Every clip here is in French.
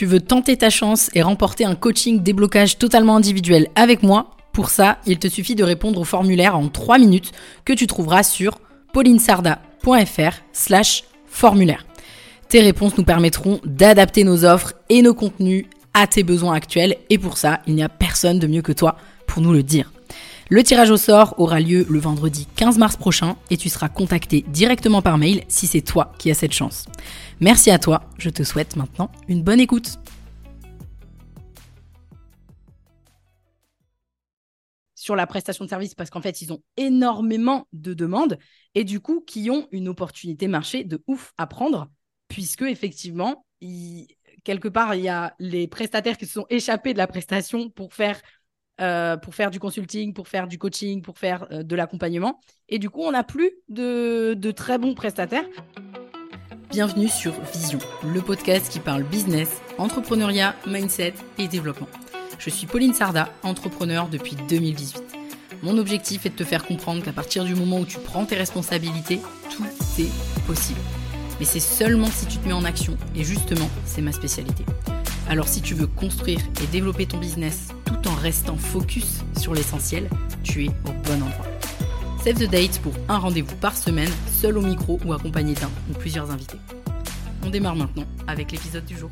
Tu veux tenter ta chance et remporter un coaching déblocage totalement individuel avec moi Pour ça, il te suffit de répondre au formulaire en 3 minutes que tu trouveras sur paulinesarda.fr slash formulaire. Tes réponses nous permettront d'adapter nos offres et nos contenus à tes besoins actuels et pour ça, il n'y a personne de mieux que toi pour nous le dire. Le tirage au sort aura lieu le vendredi 15 mars prochain et tu seras contacté directement par mail si c'est toi qui as cette chance. Merci à toi, je te souhaite maintenant une bonne écoute. Sur la prestation de service, parce qu'en fait, ils ont énormément de demandes et du coup, qui ont une opportunité marché de ouf à prendre, puisque effectivement, quelque part, il y a les prestataires qui se sont échappés de la prestation pour faire euh, pour faire du consulting, pour faire du coaching, pour faire euh, de l'accompagnement. Et du coup, on n'a plus de, de très bons prestataires. Bienvenue sur Vision, le podcast qui parle business, entrepreneuriat, mindset et développement. Je suis Pauline Sarda, entrepreneur depuis 2018. Mon objectif est de te faire comprendre qu'à partir du moment où tu prends tes responsabilités, tout est possible. Mais c'est seulement si tu te mets en action, et justement, c'est ma spécialité. Alors si tu veux construire et développer ton business tout en restant focus sur l'essentiel, tu es au bon endroit. Save the date pour un rendez-vous par semaine, seul au micro ou accompagné d'un ou plusieurs invités. On démarre maintenant avec l'épisode du jour.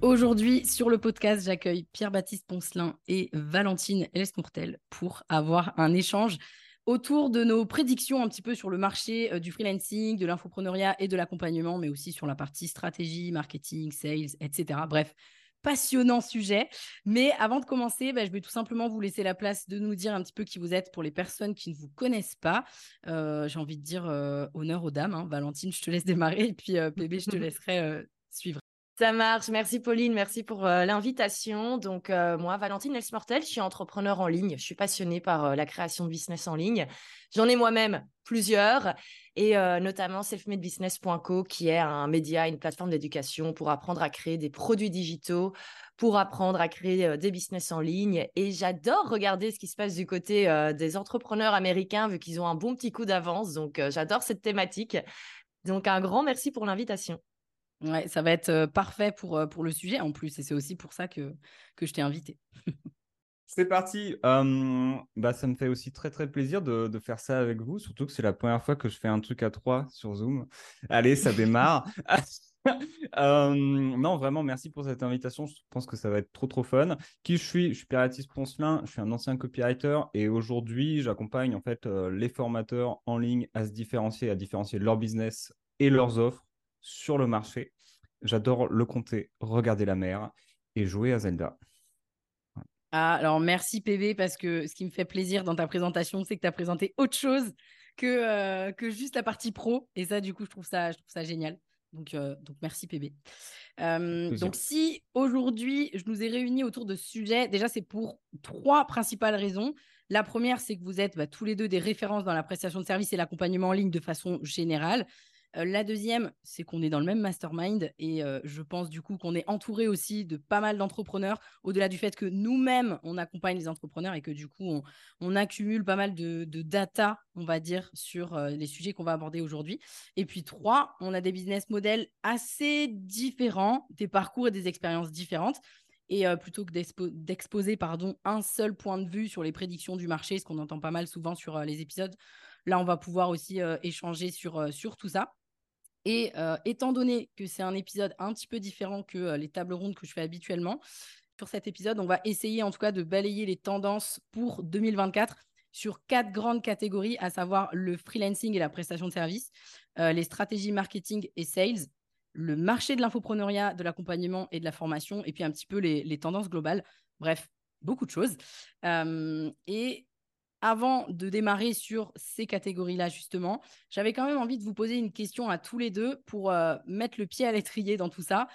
Aujourd'hui, sur le podcast, j'accueille Pierre-Baptiste Poncelin et Valentine Lesmourtel pour avoir un échange autour de nos prédictions un petit peu sur le marché euh, du freelancing, de l'infopreneuriat et de l'accompagnement, mais aussi sur la partie stratégie, marketing, sales, etc. Bref, passionnant sujet. Mais avant de commencer, bah, je vais tout simplement vous laisser la place de nous dire un petit peu qui vous êtes pour les personnes qui ne vous connaissent pas. Euh, j'ai envie de dire euh, honneur aux dames. Hein. Valentine, je te laisse démarrer et puis bébé, je te laisserai suivre. Ça marche. Merci Pauline, merci pour euh, l'invitation. Donc euh, moi, Valentine Elsmortel, je suis entrepreneur en ligne. Je suis passionnée par euh, la création de business en ligne. J'en ai moi-même plusieurs et notamment selfmadebusiness.co qui est un média, une plateforme d'éducation pour apprendre à créer des produits digitaux, pour apprendre à créer des business en ligne. Et j'adore regarder ce qui se passe du côté des entrepreneurs américains vu qu'ils ont un bon petit coup d'avance. Donc j'adore cette thématique. Donc un grand merci pour l'invitation. Ouais, ça va être parfait pour, pour le sujet en plus. Et c'est aussi pour ça que, que je t'ai invité. c'est parti. bah, ça me fait aussi très très plaisir de, de faire ça avec vous, surtout que c'est la première fois que je fais un truc à trois sur Zoom. Allez, ça démarre. non, vraiment, merci pour cette invitation. Je pense que ça va être trop trop fun. Qui je suis? Je suis Piratis Poncelin, je suis un ancien copywriter et aujourd'hui, j'accompagne en fait les formateurs en ligne à se différencier, à différencier leur business et leurs offres sur le marché. J'adore le compter, regarder la mer et jouer à Zelda. Ah, alors merci PV parce que ce qui me fait plaisir dans ta présentation, c'est que tu as présenté autre chose que, euh, que juste la partie pro. Et ça, du coup, je trouve ça, je trouve ça génial. Donc, euh, donc merci PB. Euh, donc si aujourd'hui je nous ai réunis autour de ce sujet, déjà c'est pour trois principales raisons. La première, c'est que vous êtes bah, tous les deux des références dans la prestation de services et l'accompagnement en ligne de façon générale. Euh, la deuxième, c'est qu'on est dans le même mastermind et euh, je pense du coup qu'on est entouré aussi de pas mal d'entrepreneurs, au-delà du fait que nous-mêmes, on accompagne les entrepreneurs et que du coup, on, accumule pas mal de, data, on va dire, sur euh, les sujets qu'on va aborder aujourd'hui. Et puis trois, on a des business models assez différents, des parcours et des expériences différentes. Et plutôt que d'exposer pardon, un seul point de vue sur les prédictions du marché, ce qu'on entend pas mal souvent sur les épisodes, là, on va pouvoir aussi échanger sur, sur tout ça. Et euh, étant donné que c'est un épisode un petit peu différent que euh, les tables rondes que je fais habituellement, sur cet épisode, on va essayer en tout cas de balayer les tendances pour 2024 sur quatre grandes catégories, à savoir le freelancing et la prestation de services, euh, les stratégies marketing et sales, le marché de l'infopreneuriat, de l'accompagnement et de la formation, et puis un petit peu les, les tendances globales. Bref, beaucoup de choses. et avant de démarrer sur ces catégories-là, justement, j'avais quand même envie de vous poser une question à tous les deux pour euh, mettre le pied à l'étrier dans tout ça.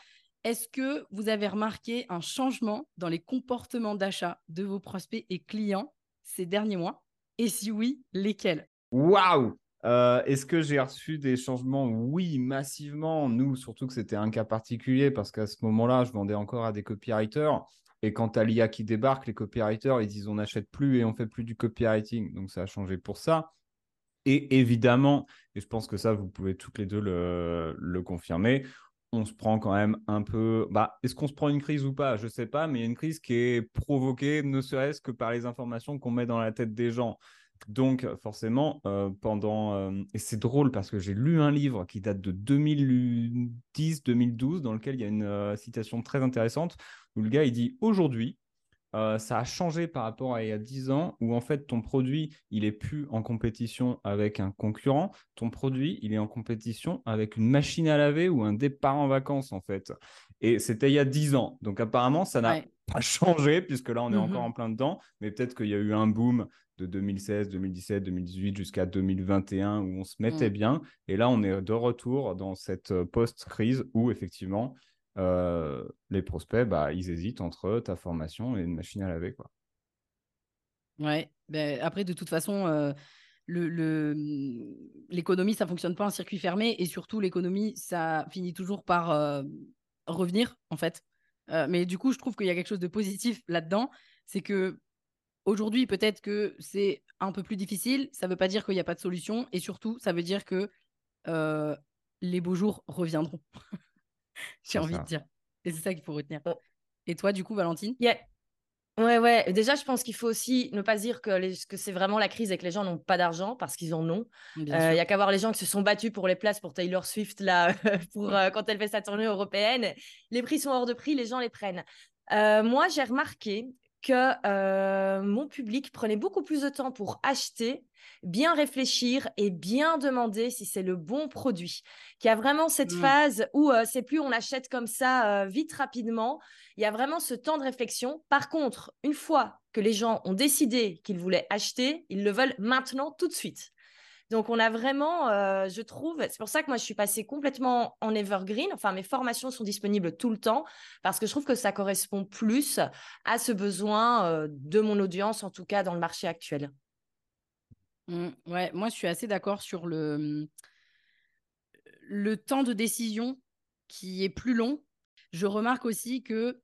Est-ce que vous avez remarqué un changement dans les comportements d'achat de vos prospects et clients ces derniers mois? Et si oui, lesquels? Waouh euh, Est-ce que j'ai reçu des changements? Oui, massivement. Nous, surtout que c'était un cas particulier parce qu'à ce moment-là, je vendais encore à des copywriters. Et quand tu l'IA qui débarque, les copywriters, ils disent on n'achète plus et on fait plus du copywriting. Donc ça a changé pour ça. Et évidemment, et je pense que ça, vous pouvez toutes les deux le, confirmer, on se prend quand même un peu. Bah, est-ce qu'on se prend une crise ou pas? Je ne sais pas, mais il y a une crise qui est provoquée, ne serait-ce que par les informations qu'on met dans la tête des gens. Donc, forcément, euh, pendant. Euh, et c'est drôle parce que j'ai lu un livre qui date de 2010-2012, dans lequel il y a une euh, citation très intéressante où le gars il dit Aujourd'hui, euh, ça a changé par rapport à il y a 10 ans où en fait ton produit, il est plus en compétition avec un concurrent, ton produit, il est en compétition avec une machine à laver ou un départ en vacances en fait. Et c'était il y a 10 ans. Donc apparemment, ça n'a pas changé puisque là, on est encore mmh en plein dedans, mais peut-être qu'il y a eu un boom de 2016, 2017, 2018 jusqu'à 2021 où on se mettait mmh. bien. Et là, on est de retour dans cette euh, post-crise où effectivement, euh, les prospects, bah, ils hésitent entre ta formation et une machine à laver. Quoi. Ouais, ben, après, de toute façon, euh, le, l'économie, ça fonctionne pas en circuit fermé et surtout, l'économie, ça finit toujours par euh, revenir, en fait. mais du coup, je trouve qu'il y a quelque chose de positif là-dedans. C'est que aujourd'hui, peut-être que c'est un peu plus difficile. Ça veut pas dire qu'il n'y a pas de solution et surtout, ça veut dire que les beaux jours reviendront. J'ai envie de dire. Et c'est ça qu'il faut retenir. Oh. Et toi, du coup, Valentine? Yeah. Ouais, ouais. Déjà, je pense qu'il faut aussi ne pas dire que, que c'est vraiment la crise et que les gens n'ont pas d'argent parce qu'ils en ont. Il n'y a qu'à voir les gens qui se sont battus pour les places pour Taylor Swift là, pour, euh, quand elle fait sa tournée européenne. Les prix sont hors de prix, les gens les prennent. Euh, moi, j'ai remarqué que euh, mon public prenait beaucoup plus de temps pour acheter, bien réfléchir et bien demander si c'est le bon produit. Qu'il y a vraiment cette mmh. phase où euh, c'est plus on achète comme ça euh, vite, rapidement. Il y a vraiment ce temps de réflexion. Par contre, une fois que les gens ont décidé qu'ils voulaient acheter, ils le veulent maintenant, tout de suite. Donc, on a vraiment, euh, je trouve, c'est pour ça que moi, je suis passée complètement en evergreen. Enfin, mes formations sont disponibles tout le temps parce que je trouve que ça correspond plus à ce besoin euh, de mon audience, en tout cas dans le marché actuel. Mmh, ouais, moi, je suis assez d'accord sur le, le temps de décision qui est plus long. Je remarque aussi que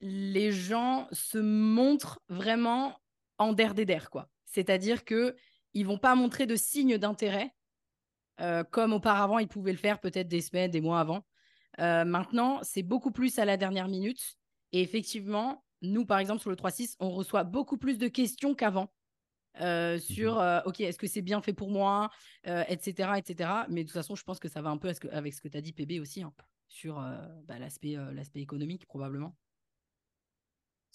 les gens se montrent vraiment en der des der, quoi. C'est-à-dire que ils vont pas montrer de signes d'intérêt euh, comme auparavant ils pouvaient le faire peut-être des semaines, des mois avant. Euh, maintenant, c'est beaucoup plus à la dernière minute. Et effectivement, nous, par exemple, sur le 3.6, on reçoit beaucoup plus de questions qu'avant. Euh, mhm. sur ok est-ce que c'est bien fait pour moi etc etc mais de toute façon je pense que ça va un peu avec ce que tu as dit PB aussi hein, sur bah, l'aspect l'aspect économique probablement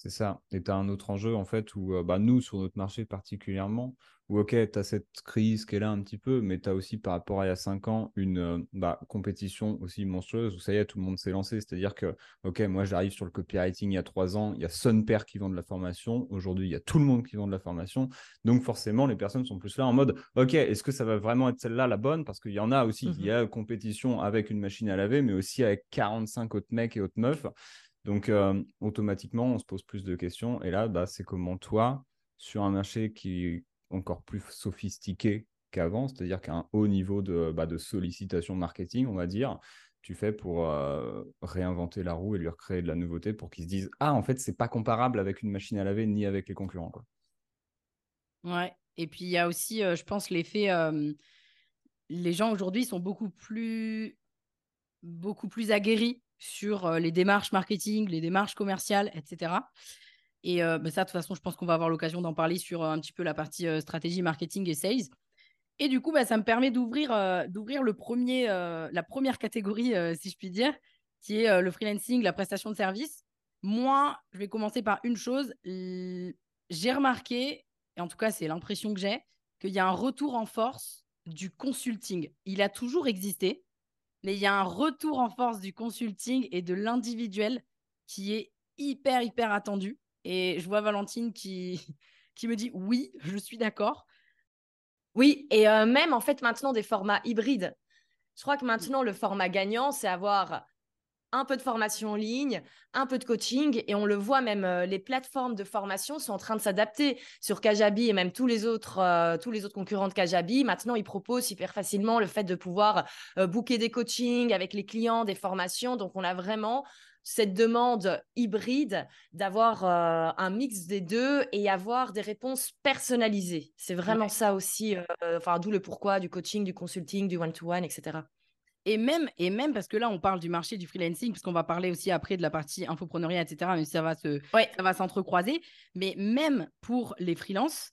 c'est ça. Et tu as un autre enjeu, en fait, où bah, nous, sur notre marché particulièrement, où, OK, tu as cette crise qui est là un petit peu, mais tu as aussi, par rapport à il y a cinq ans, une bah, compétition aussi monstrueuse où ça y est, tout le monde s'est lancé. C'est-à-dire que, OK, moi, j'arrive sur le copywriting il y a trois ans, il y a Père qui vend de la formation. Aujourd'hui, il y a tout le monde qui vend de la formation. Donc, forcément, les personnes sont plus là en mode, OK, est-ce que ça va vraiment être celle-là la bonne? Parce qu'il y en a aussi, il y mmh a compétition avec une machine à laver, mais aussi avec 45 autres mecs et autres meufs. Donc, euh, automatiquement, on se pose plus de questions. Et là, bah, c'est comment toi, sur un marché qui est encore plus sophistiqué qu'avant, c'est-à-dire qu'à un haut niveau de, bah, de, sollicitation marketing, on va dire, tu fais pour euh, réinventer la roue et lui recréer de la nouveauté pour qu'ils se disent Ah, en fait, c'est pas comparable avec une machine à laver ni avec les concurrents. Quoi. Ouais. Et puis, il y a aussi, euh, je pense, l'effet. les gens aujourd'hui sont beaucoup plus, beaucoup plus aguerris sur euh, les démarches marketing, les démarches commerciales, etc. Et euh, bah, ça, de toute façon, je pense qu'on va avoir l'occasion d'en parler sur euh, un petit peu la partie stratégie marketing et sales. Et du coup, bah, ça me permet d'ouvrir d'ouvrir le premier, la première catégorie, si je puis dire, qui est le freelancing, la prestation de service. Moi, je vais commencer par une chose. J'ai remarqué, et en tout cas, c'est l'impression que j'ai, qu'il y a un retour en force du consulting. Il a toujours existé, mais il y a un retour en force du consulting et de l'individuel qui est hyper, hyper attendu. Et je vois Valentine qui, me dit oui, je suis d'accord. Oui, et euh, même en fait maintenant des formats hybrides. Je crois que maintenant le format gagnant, c'est avoir un peu de formation en ligne, un peu de coaching, et on le voit même, euh, les plateformes de formation sont en train de s'adapter sur Kajabi et même tous les autres, euh, tous les autres concurrents de Kajabi. Maintenant, ils proposent hyper facilement le fait de pouvoir euh, booker des coachings avec les clients, des formations. Donc, on a vraiment cette demande hybride d'avoir un mix des deux et avoir des réponses personnalisées. C'est vraiment ça aussi, enfin, d'où le pourquoi du coaching, du consulting, du one-to-one, -one, etc. Et même, et même parce que là, on parle du marché du freelancing, parce qu'on va parler aussi après de la partie infopreneuriat, etc. Mais ça va se, ça va s'entrecroiser. Mais même pour les freelances,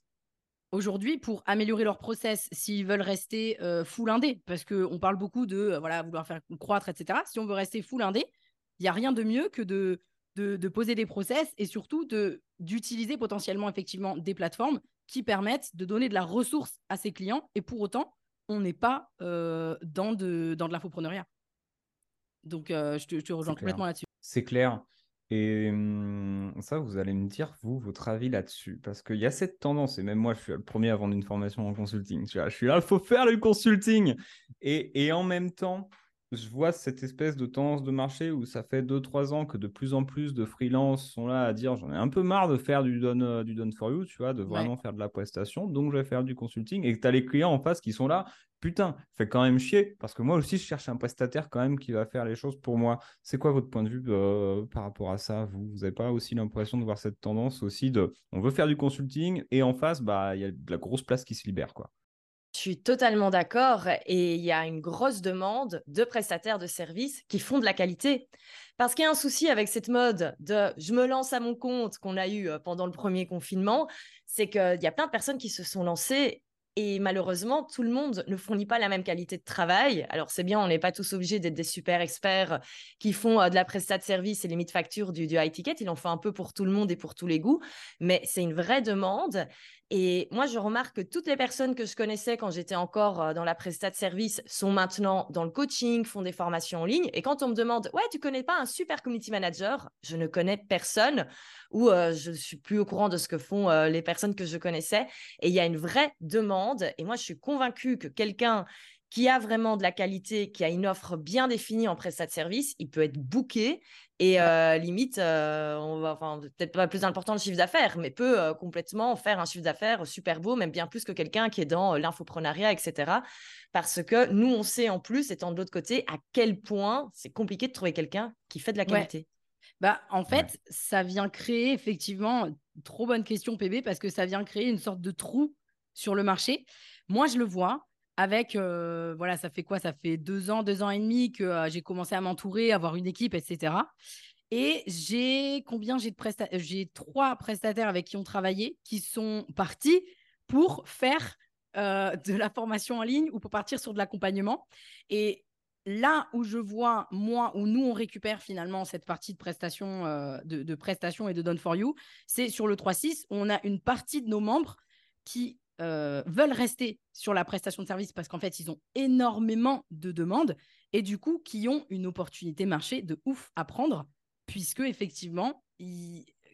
aujourd'hui, pour améliorer leur process, s'ils veulent rester euh, full indé, parce qu'on parle beaucoup de euh, voilà, vouloir faire croître, etc. Si on veut rester full indé, il n'y a rien de mieux que de, de, poser des process et surtout de, d'utiliser potentiellement effectivement des plateformes qui permettent de donner de la ressource à ses clients et pour autant, on n'est pas euh, dans de, dans de l'infopreneuriat. Donc, je te, je te rejoins complètement là-dessus. C'est clair. Et mmh, ça, vous allez me dire, vous, votre avis là-dessus. Parce qu'il y a cette tendance, et même moi, je suis le premier à vendre une formation en consulting. Je suis là, il faut faire du consulting. Et, et en même temps, je vois cette espèce de tendance de marché où ça fait 2-3 ans que de plus en plus de freelances sont là à dire j'en ai un peu marre de faire du done, euh, du done for you, tu vois, de vraiment faire de la prestation, donc je vais faire du consulting. Et que tu as les clients en face qui sont là, putain, fait quand même chier, parce que moi aussi je cherche un prestataire quand même qui va faire les choses pour moi. C'est quoi votre point de vue euh, par rapport à ça Vous? Vous n'avez pas aussi l'impression de voir cette tendance aussi de on veut faire du consulting et en face, bah il y a de la grosse place qui se libère quoi. Suis totalement d'accord et il y a une grosse demande de prestataires de services qui font de la qualité. Parce qu'il y a un souci avec cette mode de je me lance à mon compte qu'on a eu euh, pendant le premier confinement, c'est qu'il y a plein de personnes qui se sont lancées et malheureusement, tout le monde ne fournit pas la même qualité de travail. Alors, c'est bien, on n'est pas tous obligés d'être des super experts qui font euh, de la prestat de service et limite facture du, du high ticket. Il en fait un peu pour tout le monde et pour tous les goûts. Mais c'est une vraie demande. Et moi, je remarque que toutes les personnes que je connaissais quand j'étais encore euh, dans la prestat de service sont maintenant dans le coaching, font des formations en ligne. Et quand on me demande, ouais, tu connais pas un super community manager? Je ne connais personne ou euh, je suis plus au courant de ce que font euh, les personnes que je connaissais. Et il y a une vraie demande. Et moi, je suis convaincue que quelqu'un qui a vraiment de la qualité, qui a une offre bien définie en prestat de service, il peut être booké et euh, limite, euh, on va, enfin, peut-être pas plus important le chiffre d'affaires, mais peut euh, complètement faire un chiffre d'affaires super beau, même bien plus que quelqu'un qui est dans l'infoprenariat, etc. Parce que nous, on sait en plus, étant de l'autre côté, à quel point c'est compliqué de trouver quelqu'un qui fait de la qualité. Bah, en fait, ça vient créer effectivement, trop bonne question PB, parce que ça vient créer une sorte de trou sur le marché. Moi, je le vois, avec, voilà, ça fait quoi? Ça fait deux ans, deux ans et demi que j'ai commencé à m'entourer, avoir une équipe, etc. Et j'ai combien j'ai prestataires J'ai trois prestataires avec qui on travaillait qui sont partis pour faire de la formation en ligne ou pour partir sur de l'accompagnement. Et là où je vois, moi, où nous, on récupère finalement cette partie de prestation, de prestation et de Done for You, c'est sur le 3.6, on a une partie de nos membres qui euh, veulent rester sur la prestation de service parce qu'en fait, ils ont énormément de demandes et du coup, qui ont une opportunité marché de ouf à prendre, puisque effectivement,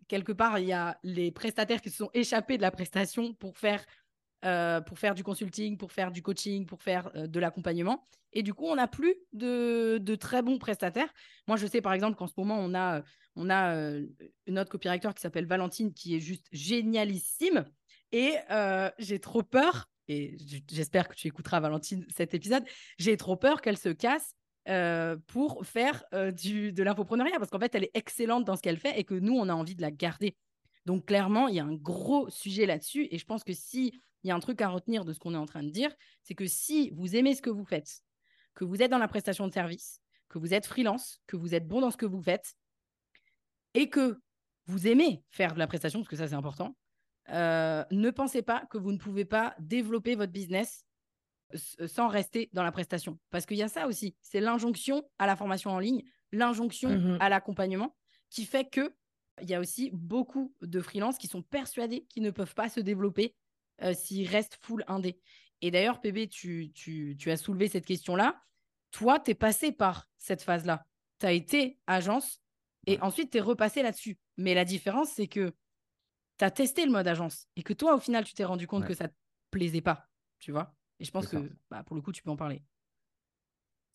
quelque part, il y a les prestataires qui se sont échappés de la prestation pour faire, euh, pour faire du consulting, pour faire du coaching, pour faire euh, de l'accompagnement. Et du coup, on n'a plus de, de, très bons prestataires. Moi, je sais par exemple qu'en ce moment, on a, on a une autre copywriter qui s'appelle Valentine qui est juste génialissime et euh, j'ai trop peur, et j'espère que tu écouteras, Valentine, cet épisode, j'ai trop peur qu'elle se casse euh, pour faire euh, du, de l'infopreneuriat, parce qu'en fait, elle est excellente dans ce qu'elle fait et que nous, on a envie de la garder. Donc, clairement, il y a un gros sujet là-dessus. Et je pense que s'il y a un truc à retenir de ce qu'on est en train de dire, c'est que si vous aimez ce que vous faites, que vous êtes dans la prestation de service, que vous êtes freelance, que vous êtes bon dans ce que vous faites, et que vous aimez faire de la prestation, parce que ça, c'est important, euh, ne pensez pas que vous ne pouvez pas développer votre business sans rester dans la prestation. Parce qu'il y a ça aussi, c'est l'injonction à la formation en ligne, l'injonction mmh à l'accompagnement, qui fait que il y a aussi beaucoup de freelances qui sont persuadés qu'ils ne peuvent pas se développer euh, s'ils restent full indé. Et d'ailleurs, PB, tu, tu, tu, as soulevé cette question-là. Toi, tu es passé par cette phase-là. Tu as été agence et ensuite tu es repassé là-dessus. Mais la différence, c'est que tu as testé le mode agence et que toi, au final, tu t'es rendu compte que ça te plaisait pas, tu vois. Et je pense que bah, pour le coup, tu peux en parler.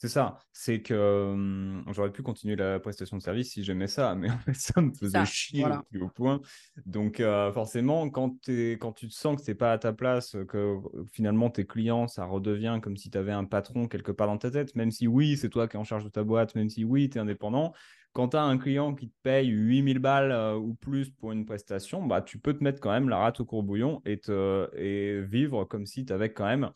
C'est ça, c'est que j'aurais pu continuer la prestation de service si j'aimais ça, mais en fait, ça me faisait chier au point. Donc, forcément, quand, quand tu te sens que c'est pas à ta place, que finalement tes clients, ça redevient comme si tu avais un patron quelque part dans ta tête, même si oui, c'est toi qui es en charge de ta boîte, même si oui, tu es indépendant, quand tu as un client qui te paye 8000 balles euh, ou plus pour une prestation, bah, tu peux te mettre quand même la rate au courbouillon et, te, et vivre comme si tu avais quand même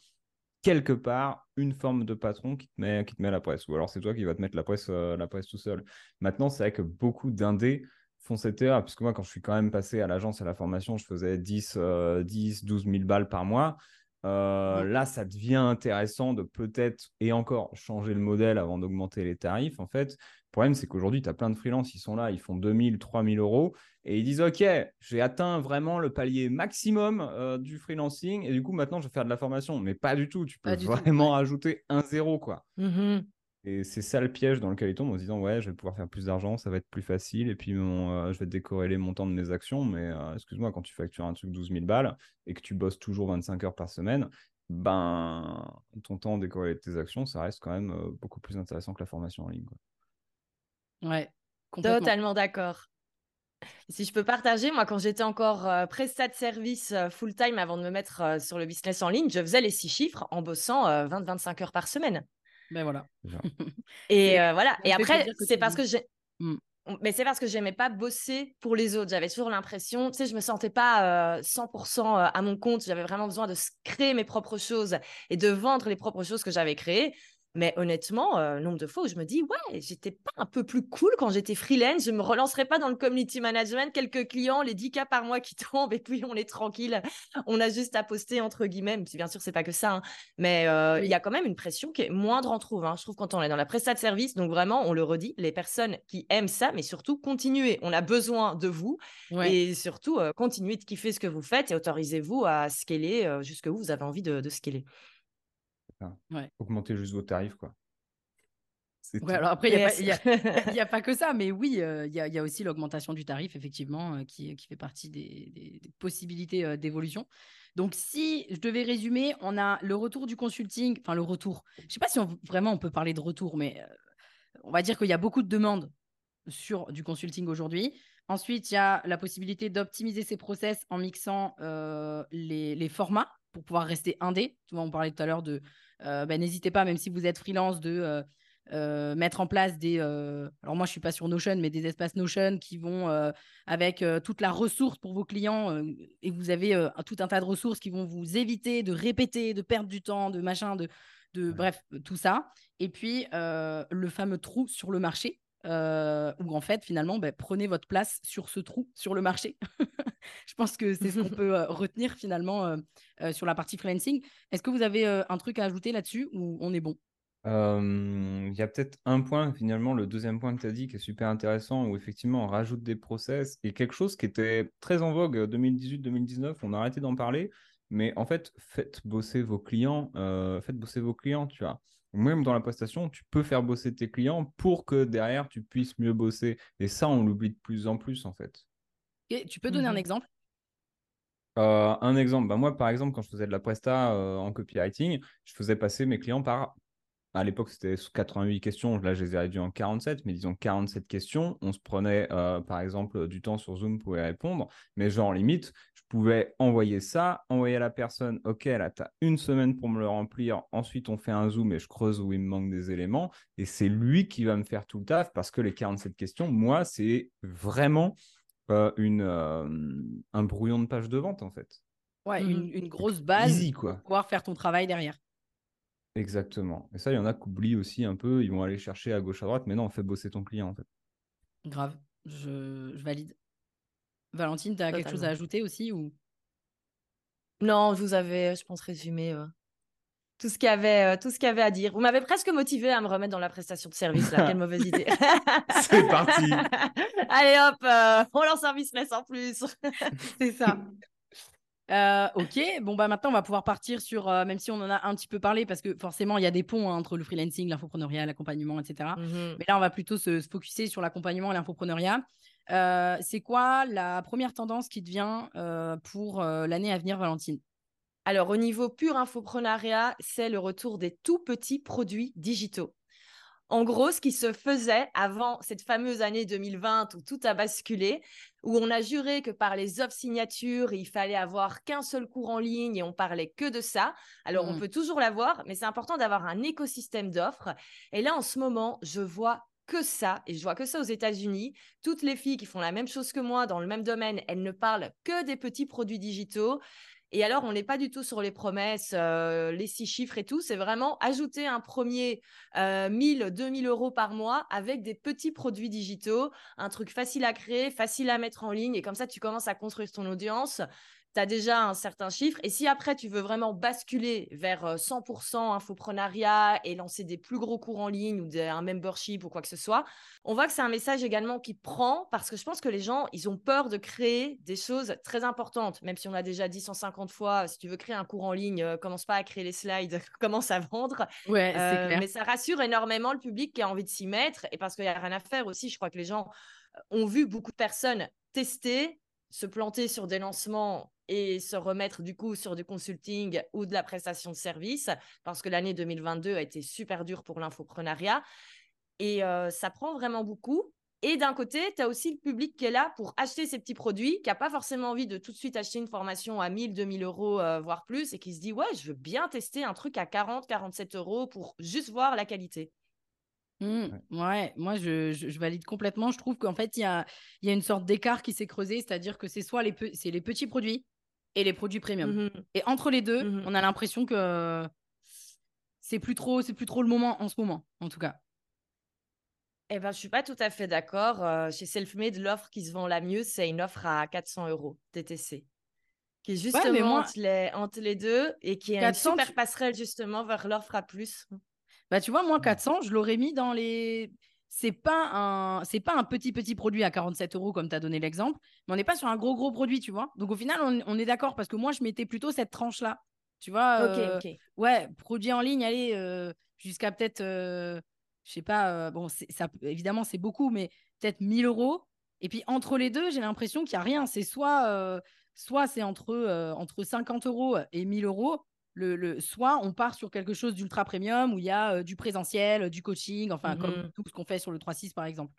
quelque part une forme de patron qui te met, qui te met la presse. Ou alors c'est toi qui vas te mettre la presse, euh, la presse tout seul. Maintenant, c'est vrai que beaucoup d'indés font cette erreur, puisque moi, quand je suis quand même passé à l'agence à la formation, je faisais 10, 10 12 000 balles par mois. Euh, là, ça devient intéressant de peut-être, et encore, changer le modèle avant d'augmenter les tarifs. En fait, le problème, c'est qu'aujourd'hui, tu as plein de freelances, ils sont là, ils font 2000, 3000 euros, et ils disent, OK, j'ai atteint vraiment le palier maximum euh, du freelancing, et du coup, maintenant, je vais faire de la formation. Mais pas du tout, tu peux vraiment rajouter un zéro, quoi. Mmh et c'est ça le piège dans lequel ils tombent en se disant ouais, je vais pouvoir faire plus d'argent, ça va être plus facile, et puis euh, je vais décorréler le montant de mes actions. Mais euh, excuse-moi, quand tu factures un truc 12 000 balles et que tu bosses toujours 25 heures par semaine, ben ton temps décorrélé de tes actions, ça reste quand même euh, beaucoup plus intéressant que la formation en ligne. Quoi. Ouais, totalement d'accord. Si je peux partager, moi, quand j'étais encore prestat de service full-time avant de me mettre sur le business en ligne, je faisais les six chiffres en bossant 20-25 heures par semaine. Ben voilà. et euh, voilà. Et après, c'est parce que j'ai. Mmh. Mais c'est parce que j'aimais pas bosser pour les autres. J'avais toujours l'impression, tu sais, je me sentais pas 100% euh, euh, à mon compte. J'avais vraiment besoin de créer mes propres choses et de vendre les propres choses que j'avais créées. Mais honnêtement, euh, nombre de fois où je me dis, ouais, j'étais pas un peu plus cool quand j'étais freelance, je me relancerais pas dans le community management, quelques clients, les 10 cas par mois qui tombent, et puis on est tranquille. On a juste à poster, entre guillemets, bien sûr, c'est pas que ça, hein. mais euh, il y a quand même une pression qui est moindre, en trouve. Hein. Je trouve, quand on est dans la prestation de service, donc vraiment, on le redit, les personnes qui aiment ça, mais surtout, continuez. On a besoin de vous, et surtout, euh, continuez de kiffer ce que vous faites et autorisez-vous à scaler jusque où vous avez envie de, de scaler. Augmenter juste vos tarifs, quoi. alors après, il n'y a, pas que ça, mais oui, euh, il y, a, aussi l'augmentation du tarif, effectivement, euh, qui, qui, fait partie des, possibilités euh, d'évolution. Donc, si je devais résumer, on a le retour du consulting, enfin le retour. Je ne sais pas si vraiment on peut parler de retour, mais on va dire qu'il y a beaucoup de demandes sur du consulting aujourd'hui. Ensuite, il y a la possibilité d'optimiser ses process en mixant les, les, formats pour pouvoir rester indé. Tu vois, on parlait tout à l'heure de euh, bah, n'hésitez pas, même si vous êtes freelance, de euh, euh, mettre en place des. alors, moi, je ne suis pas sur Notion, mais des espaces Notion qui vont avec toute la ressource pour vos clients. et vous avez tout un tas de ressources qui vont vous éviter de répéter, de perdre du temps, de machin, de. de bref, tout ça. Et puis, le fameux trou sur le marché. Euh, où en fait, finalement, bah, prenez votre place sur ce trou, sur le marché. je pense que c'est ce qu'on peut euh, retenir finalement euh, sur la partie freelancing. Est-ce que vous avez un truc à ajouter là-dessus ou on est bon? Il y a peut-être un point, finalement, le deuxième point que tu as dit qui est super intéressant, où effectivement on rajoute des process et quelque chose qui était très en vogue 2018-2019, on a arrêté d'en parler, mais en fait, faites bosser vos clients, faites bosser vos clients, tu vois même dans la prestation, tu peux faire bosser tes clients pour que derrière, tu puisses mieux bosser. Et ça, on l'oublie de plus en plus, en fait. Et tu peux donner un mmh exemple? Euh, Un exemple, bah moi, par exemple, quand je faisais de la presta euh, en copywriting, je faisais passer mes clients par à l'époque, c'était 88 questions. Là, je les ai réduits en 47, mais disons 47 questions. On se prenait, euh, par exemple, du temps sur Zoom pour y répondre. Mais genre, limite, je pouvais envoyer ça, envoyer à la personne, OK, là, tu as une semaine pour me le remplir. Ensuite, on fait un Zoom et je creuse où il me manque des éléments. Et c'est lui qui va me faire tout le taf parce que les 47 questions, moi, c'est vraiment euh, une, euh, un brouillon de page de vente, en fait. Ouais, une, mmh. grosse base pour pouvoir faire ton travail derrière. Exactement. Et ça, il y en a qui oublient aussi un peu, ils vont aller chercher à gauche, à droite, mais non, on fait bosser ton client en fait. Grave, je, valide. Valentine, tu as quelque chose à ajouter aussi ou? Non, vous avez, je pense, résumé euh, tout ce qu'il y avait, euh, tout ce qu'il y avait à dire. Vous m'avez presque motivé à me remettre dans la prestation de service. Là. Quelle mauvaise idée. C'est parti. Allez hop, euh, on lance un business en plus. C'est ça. Euh, ok, bon bah maintenant on va pouvoir partir sur, euh, même si on en a un petit peu parlé, parce que forcément il y a des ponts hein, entre le freelancing, l'infopreneuriat, l'accompagnement, etc. Mmh Mais là on va plutôt se, se focuser sur l'accompagnement et l'infopreneuriat. Euh, c'est quoi la première tendance qui devient pour l'année à venir, Valentine? Alors au niveau pur infopreneuriat, c'est le retour des tout petits produits digitaux. En gros, ce qui se faisait avant cette fameuse année 2020 où tout a basculé, où on a juré que par les offres signatures, il fallait avoir qu'un seul cours en ligne et on parlait que de ça. Alors, on mmh. peut toujours l'avoir, mais c'est important d'avoir un écosystème d'offres. Et là, en ce moment, je vois que ça, et je vois que ça aux États-Unis. Toutes les filles qui font la même chose que moi dans le même domaine, elles ne parlent que des petits produits digitaux. Et alors, on n'est pas du tout sur les promesses, euh, les six chiffres et tout. C'est vraiment ajouter un premier 1000, 2000 euros par mois avec des petits produits digitaux, un truc facile à créer, facile à mettre en ligne. Et comme ça, tu commences à construire ton audience tu as déjà un certain chiffre. Et si après, tu veux vraiment basculer vers 100% euh, infoprenariat et lancer des plus gros cours en ligne ou un membership ou quoi que ce soit, on voit que c'est un message également qui prend parce que je pense que les gens, ils ont peur de créer des choses très importantes. Même si on a déjà dit 150 fois, si tu veux créer un cours en ligne, euh, commence pas à créer les slides, commence à vendre. Ouais, euh, clair. Mais ça rassure énormément le public qui a envie de s'y mettre. Et parce qu'il n'y a rien à faire aussi, je crois que les gens ont vu beaucoup de personnes tester, se planter sur des lancements et se remettre du coup sur du consulting ou de la prestation de service, parce que l'année 2022 a été super dure pour l'infoprenariat. Et euh, ça prend vraiment beaucoup. Et d'un côté, tu as aussi le public qui est là pour acheter ces petits produits, qui n'a pas forcément envie de tout de suite acheter une formation à 1000, 2000 euros, euh, voire plus, et qui se dit, ouais, je veux bien tester un truc à 40, 47 euros pour juste voir la qualité. Mmh, ouais. moi je, valide complètement. Je trouve qu'en fait, il y a, y a une sorte d'écart qui s'est creusé, c'est-à-dire que c'est soit les, c'est les petits produits et les produits premium. Mmh et entre les deux, mmh on a l'impression que c'est plus trop, c'est plus trop le moment en ce moment, en tout cas. Eh ben, je suis pas tout à fait d'accord. Euh, chez Selfmade, l'offre qui se vend la mieux, c'est une offre à 400 euros TTC, qui est justement entre, les, entre, les, deux et qui est une super passerelle justement vers l'offre à plus. Bah, tu vois, moi, 400, je l'aurais mis dans les c'est pas un c'est pas un petit petit produit à 47 euros comme tu as donné l'exemple, mais on n'est pas sur un gros gros produit, tu vois. Donc au final, on, est d'accord parce que moi, je mettais plutôt cette tranche là, tu vois. Euh, ouais, produit en ligne, allez euh, jusqu'à peut-être, euh, je sais pas, bon, ça évidemment c'est beaucoup, mais peut-être 1000 euros. Et puis entre les deux, j'ai l'impression qu'il y a rien. C'est soit soit c'est entre entre 50 euros et 1000 euros, le, soit on part sur quelque chose d'ultra premium où il y a euh, du présentiel, du coaching, enfin, comme mmh tout ce qu'on fait sur le 3.6 par exemple.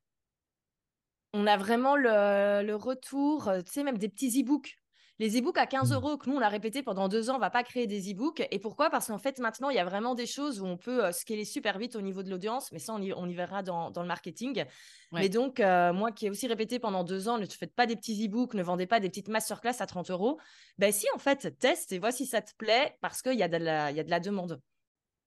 On a vraiment le, le retour, tu sais, même des petits e-books les e-books à 15 mmh. euros, que nous, on l'a répété pendant deux ans, on va pas créer des e-books. Et pourquoi? Parce qu'en fait, maintenant, il y a vraiment des choses où on peut euh, scaler super vite au niveau de l'audience, mais ça, on y, verra dans, le marketing. Mais donc, euh, moi qui ai aussi répété pendant deux ans, ne faites pas des petits e-books, ne vendez pas des petites masterclass à 30 euros. Ben si, en fait, teste et vois si ça te plaît, parce qu'il y, a de la, y a de la demande.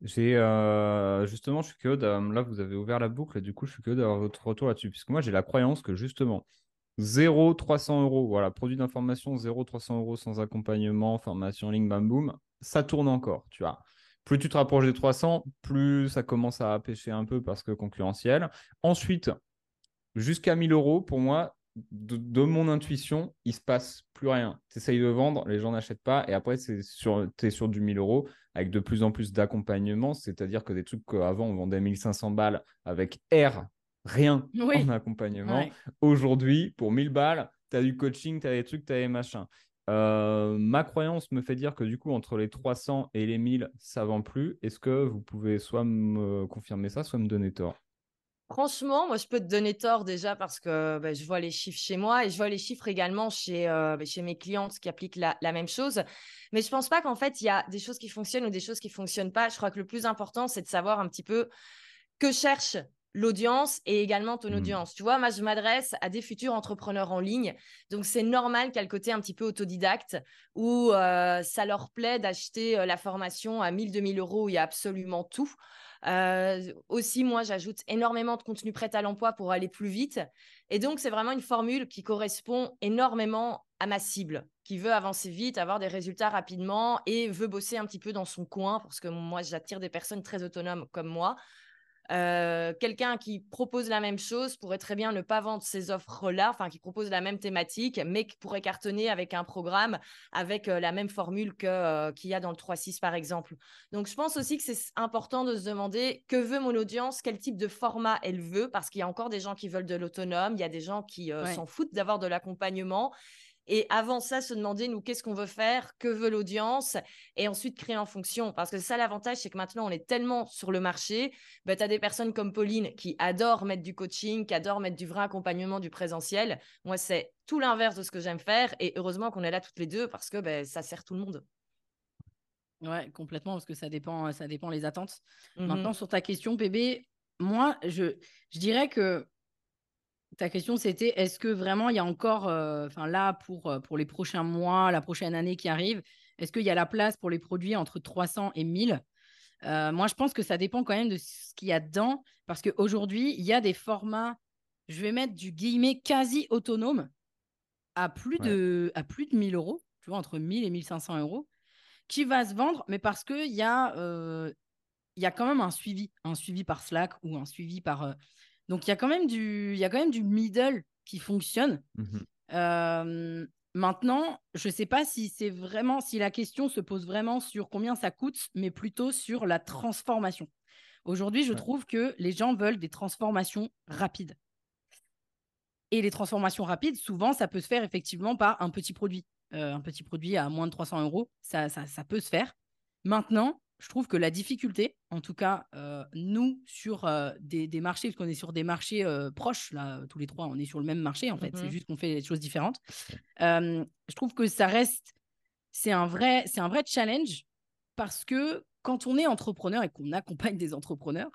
J'ai euh, justement, je suis curieux. Là, vous avez ouvert la boucle, du coup, je suis curieux d'avoir votre retour là-dessus, puisque moi, j'ai la croyance que justement, 0 300 euros. Voilà, produit d'information 0 300 euros sans accompagnement, formation ligne, bam boum. Ça tourne encore, tu vois. Plus tu te rapproches des 300, plus ça commence à pêcher un peu parce que concurrentiel. Ensuite, jusqu'à 1000 euros, pour moi, de, mon intuition, il se passe plus rien. Tu essayes de vendre, les gens n'achètent pas. Et après, tu es sur du 1000 euros avec de plus en plus d'accompagnement. C'est-à-dire que des trucs qu'avant, on vendait 1500 balles avec R rien en accompagnement. Aujourd'hui, pour 1000 balles, tu as du coaching, tu as des trucs, tu as des machins. Euh, ma croyance me fait dire que du coup, entre les 300 et les 1000, ça vend plus. Est-ce que vous pouvez soit me confirmer ça, soit me donner tort? Franchement, moi, je peux te donner tort déjà parce que bah, je vois les chiffres chez moi et je vois les chiffres également chez, euh, bah, chez mes clientes qui appliquent la, la, même chose. Mais je pense pas qu'en fait, il y a des choses qui fonctionnent ou des choses qui fonctionnent pas. Je crois que le plus important, c'est de savoir un petit peu que cherche l'audience et également ton mmh. audience. Tu vois, moi, je m'adresse à des futurs entrepreneurs en ligne. Donc, c'est normal qu'il y ait le côté un petit peu autodidacte où euh, ça leur plaît d'acheter euh, la formation à 1000, 2000 euros où il y a absolument tout. Euh, aussi, moi, j'ajoute énormément de contenu prêt à l'emploi pour aller plus vite. Et donc, c'est vraiment une formule qui correspond énormément à ma cible, qui veut avancer vite, avoir des résultats rapidement et veut bosser un petit peu dans son coin, parce que moi, j'attire des personnes très autonomes comme moi. Euh, quelqu'un qui propose la même chose pourrait très bien ne pas vendre ces offres-là, enfin qui propose la même thématique, mais qui pourrait cartonner avec un programme avec euh, la même formule que euh, qu'il y a dans le 3.6 par exemple. Donc je pense aussi que c'est important de se demander que veut mon audience, quel type de format elle veut, parce qu'il y a encore des gens qui veulent de l'autonome, il y a des gens qui s'en foutent d'avoir de l'accompagnement. Et avant ça, se demander, nous, qu'est-ce qu'on veut faire, que veut l'audience, et ensuite créer en fonction. Parce que ça, l'avantage, c'est que maintenant, on est tellement sur le marché, bah, tu as des personnes comme Pauline qui adorent mettre du coaching, qui adorent mettre du vrai accompagnement, du présentiel. Moi, c'est tout l'inverse de ce que j'aime faire, et heureusement qu'on est là toutes les deux, parce que bah, ça sert tout le monde. Ouais, complètement, parce que ça dépend, ça dépend les attentes. Mmh maintenant, sur ta question, PB, moi, je, je dirais que ta question, c'était est-ce que vraiment il y a encore, euh, enfin là, pour, euh, pour les prochains mois, la prochaine année qui arrive, Est-ce qu'il y a la place pour les produits entre 300 et 1000 euh, Moi, je pense que ça dépend quand même de ce qu'il y a dedans, parce qu'aujourd'hui, il y a des formats, je vais mettre du guillemet quasi autonome à plus, de, à plus de 1000 euros, tu vois, entre 1000 et 1500 euros, qui va se vendre, mais parce qu'il y, a, euh, y a quand même un suivi, un suivi par Slack ou un suivi par... Euh, donc, il y, a quand même du, y a quand même du middle qui fonctionne. Mmh Maintenant, je ne sais pas si c'est vraiment, si la question se pose vraiment sur combien ça coûte, mais plutôt sur la transformation. Aujourd'hui, je trouve que les gens veulent des transformations rapides. Et les transformations rapides, souvent, ça peut se faire effectivement par un petit produit. Euh, un petit produit à moins de 300 euros, ça, ça, ça peut se faire. Maintenant, je trouve que la difficulté, en tout cas, euh, nous, sur euh, des, marchés, parce qu'on est sur des marchés euh, proches, là, tous les trois, on est sur le même marché, en fait, c'est mmh juste qu'on fait des choses différentes. je trouve que ça reste, c'est un, vrai, c'est un vrai challenge parce que quand on est entrepreneur et qu'on accompagne des entrepreneurs,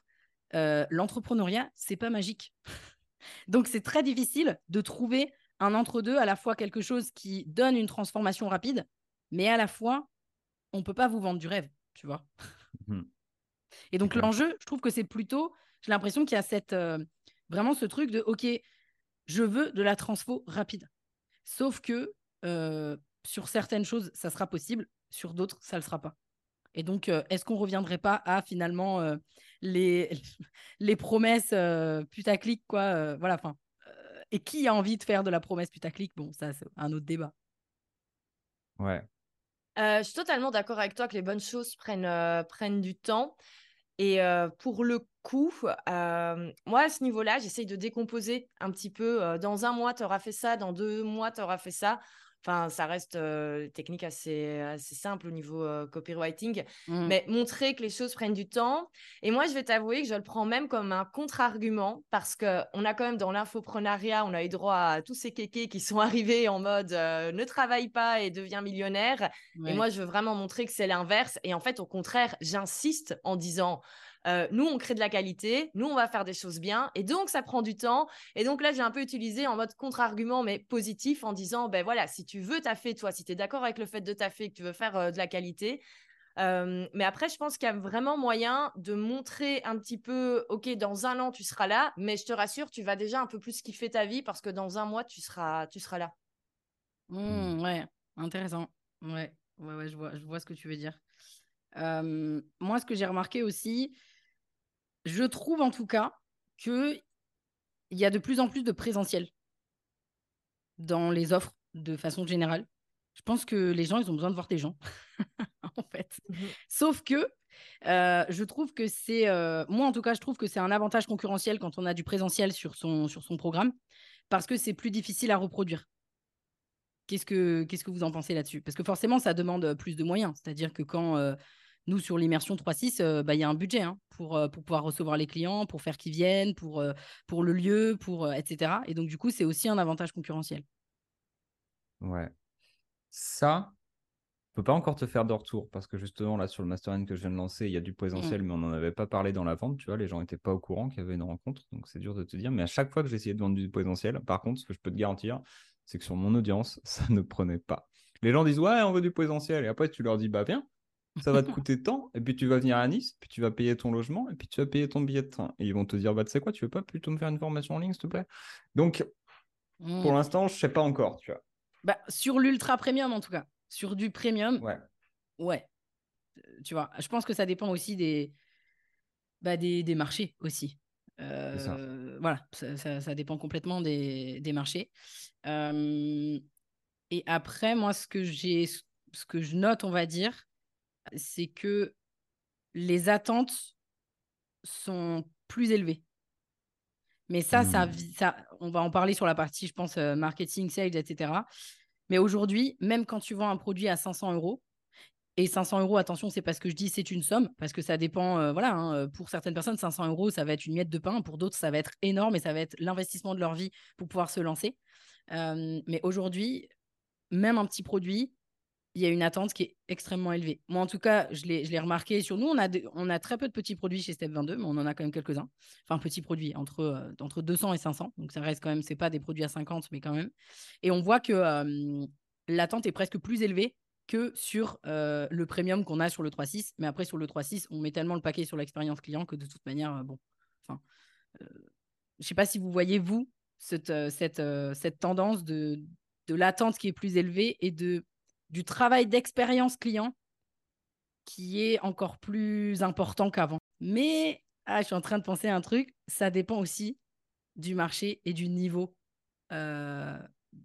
l'entrepreneuriat, c'est pas magique. Donc, c'est très difficile de trouver un entre-deux, à la fois quelque chose qui donne une transformation rapide, mais à la fois, on peut pas vous vendre du rêve tu vois. Mmh et donc, l'enjeu, je trouve que c'est plutôt, j'ai l'impression qu'il y a cette, euh, vraiment ce truc de, OK, je veux de la transfo rapide. Sauf que euh, sur certaines choses, ça sera possible, sur d'autres, ça ne le sera pas. Et donc, euh, est-ce qu'on ne reviendrait pas à finalement les, les promesses putaclic, quoi Voilà, enfin. et qui a envie de faire de la promesse putaclic? Bon, ça, c'est un autre débat. Ouais, euh, je suis totalement d'accord avec toi que les bonnes choses prennent, euh, prennent du temps. Et euh, pour le coup, moi, à ce niveau-là, j'essaye de décomposer un petit peu. dans un mois, tu auras fait ça, dans deux mois, tu auras fait ça. Enfin, ça reste euh, technique assez, assez simple au niveau euh, copywriting, mmh. mais montrer que les choses prennent du temps. Et moi, je vais t'avouer que je le prends même comme un contre-argument parce qu'on a quand même dans l'infoprenariat, on a eu droit à tous ces kékés qui sont arrivés en mode euh, ne travaille pas et deviens millionnaire. Et moi, je veux vraiment montrer que c'est l'inverse. Et en fait, au contraire, j'insiste en disant euh, nous, on crée de la qualité, nous, on va faire des choses bien, et donc ça prend du temps. Et donc là, j'ai un peu utilisé en mode contre-argument, mais positif, en disant, ben voilà, si tu veux taffer, toi, si tu es d'accord avec le fait de taffer, que tu veux faire euh, de la qualité, euh, mais après, je pense qu'il y a vraiment moyen de montrer un petit peu, OK, dans un an, tu seras là, mais je te rassure, tu vas déjà un peu plus kiffer ta vie parce que dans un mois, tu seras, tu seras là. Mmh, ouais, intéressant. Ouais, ouais, ouais, je vois, je vois ce que tu veux dire. moi, ce que j'ai remarqué aussi, je trouve en tout cas qu'il y a de plus en plus de présentiel dans les offres de façon générale. Je pense que les gens, ils ont besoin de voir des gens, en fait. Mmh Sauf que euh, je trouve que c'est, euh, moi en tout cas, je trouve que c'est un avantage concurrentiel quand on a du présentiel sur son, sur son programme, parce que c'est plus difficile à reproduire. Qu'est-ce que, qu'est-ce que vous en pensez là-dessus? Parce que forcément, ça demande plus de moyens. C'est-à-dire que quand euh, nous, sur l'immersion 3.6, euh, bah, il y a un budget hein, pour, euh, pour pouvoir recevoir les clients, pour faire qu'ils viennent, pour, euh, pour le lieu, pour, etc. Et donc, du coup, c'est aussi un avantage concurrentiel. Ouais. Ça, je peux pas encore te faire de retour parce que justement, là, sur le mastermind que je viens de lancer, il y a du présentiel, mmh. mais on n'en avait pas parlé dans la vente. Tu vois, les gens n'étaient pas au courant qu'il y avait une rencontre. Donc, c'est dur de te dire. Mais à chaque fois que j'essayais de vendre du présentiel, par contre, ce que je peux te garantir, c'est que sur mon audience, ça ne prenait pas. Les gens disent, ouais, on veut du présentiel. Et après, tu leur dis, bah, viens ça va te coûter tant, et puis tu vas venir à Nice, puis tu vas payer ton logement, et puis tu vas payer ton billet de train. Et ils vont te dire, bah, tu sais quoi, tu veux pas plutôt me faire une formation en ligne, s'il te plaît? Donc, pour mmh. l'instant, je sais pas encore, tu vois. Bah, sur l'ultra premium, en tout cas. Sur du premium, ouais. Ouais. Tu vois, je pense que ça dépend aussi des, bah, des, des marchés aussi. Euh, voilà, ça, ça, dépend complètement des, des marchés. Euh, et après, moi, ce que j'ai, ce que je note, on va dire, c'est que les attentes sont plus élevées. Mais ça, ça, mmh. ça, on va en parler sur la partie, je pense, euh, marketing, sales, etc. Mais aujourd'hui, même quand tu vends un produit à 500 euros, et 500 euros, attention, c'est pas ce que je dis, c'est une somme, parce que ça dépend, euh, voilà, hein, euh, pour certaines personnes, 500 euros, ça va être une miette de pain, pour d'autres, ça va être énorme et ça va être l'investissement de leur vie pour pouvoir se lancer. mais aujourd'hui, même un petit produit, il y a une attente qui est extrêmement élevée. Moi, en tout cas, je l'ai remarqué sur nous. On a, on a très peu de petits produits chez Step 22, mais on en a quand même quelques-uns. Enfin, petits produits, entre, euh, entre 200 et 500. Donc, ça reste quand même, c'est pas des produits à 50, mais quand même. Et on voit que l'attente est presque plus élevée que sur le premium qu'on a sur le 3.6. Mais après, sur le 3.6, on met tellement le paquet sur l'expérience client que de toute manière, bon, enfin, je sais pas si vous voyez, vous, cette, cette, cette tendance de, de l'attente qui est plus élevée et de, du travail d'expérience client qui est encore plus important qu'avant. Mais ah, je suis en train de penser à un truc, ça dépend aussi du marché et du niveau euh,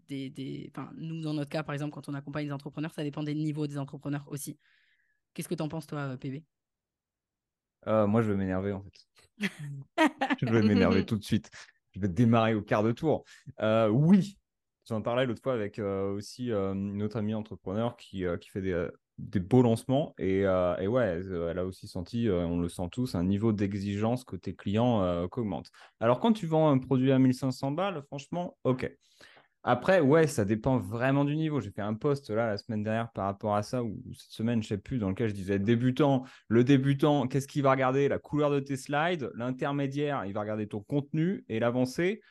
des, des... Nous, dans notre cas, par exemple, quand on accompagne les entrepreneurs, ça dépend des niveaux des entrepreneurs aussi. Qu'est-ce que tu en penses, toi, PV euh, Moi, je vais m'énerver, en fait. je vais m'énerver tout de suite. Je vais démarrer au quart de tour. Euh, oui, j'en parlais l'autre fois avec aussi une autre amie entrepreneur qui, qui fait des, des beaux lancements. Et, et, ouais, elle a aussi senti, on le sent tous, un niveau d'exigence côté client qu'augmente. Alors, quand tu vends un produit à 1500 balles, franchement, ok. Après, ouais, ça dépend vraiment du niveau. J'ai fait un post là la semaine dernière par rapport à ça, ou cette semaine, je sais plus, dans lequel je disais débutant, le débutant, qu'est-ce qu'il va regarder? La couleur de tes slides. L'intermédiaire, il va regarder ton contenu. Et l'avancé,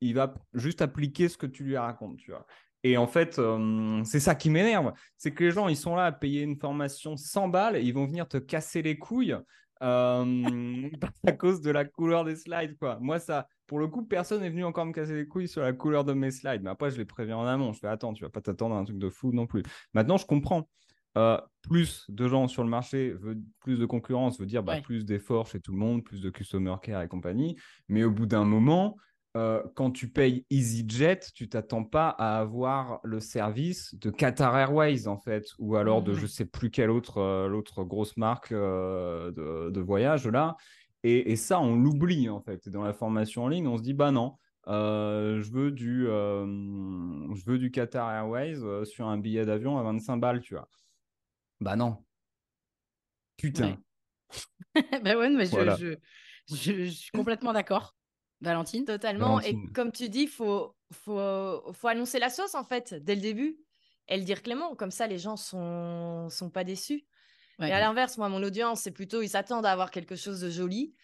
il va juste appliquer ce que tu lui racontes, tu vois. Et en fait, euh, c'est ça qui m'énerve. C'est que les gens, ils sont là à payer une formation 100 balles et ils vont venir te casser les couilles euh, à cause de la couleur des slides. Quoi. Moi, ça, pour le coup, personne n'est venu encore me casser les couilles sur la couleur de mes slides. Mais après, je les préviens en amont. Je fais attends, tu vas pas t'attendre à un truc de fou non plus. Maintenant, je comprends. Euh, plus de gens sur le marché, veut, plus de concurrence veut dire bah, plus d'efforts chez tout le monde, plus de customer care et compagnie. Mais au bout d'un moment, euh, quand tu payes EasyJet, tu t'attends pas à avoir le service de Qatar Airways en fait, ou alors de je sais plus quelle autre, euh, l'autre grosse marque euh, de, voyage là. Et, ça, on l'oublie en fait. dans la formation en ligne, on se dit bah non, je veux du, je veux du Qatar Airways sur un billet d'avion à 25 balles, tu vois. Bah non. Putain. bah ouais, mais je, je suis complètement d'accord. Valentine Totalement. Et comme tu dis, il faut, faut, faut annoncer la sauce, en fait, dès le début. Et le dire Clément. Comme ça, les gens sont, sont pas déçus. Et à l'inverse, moi, mon audience, c'est plutôt, ils s'attendent à avoir quelque chose de joli.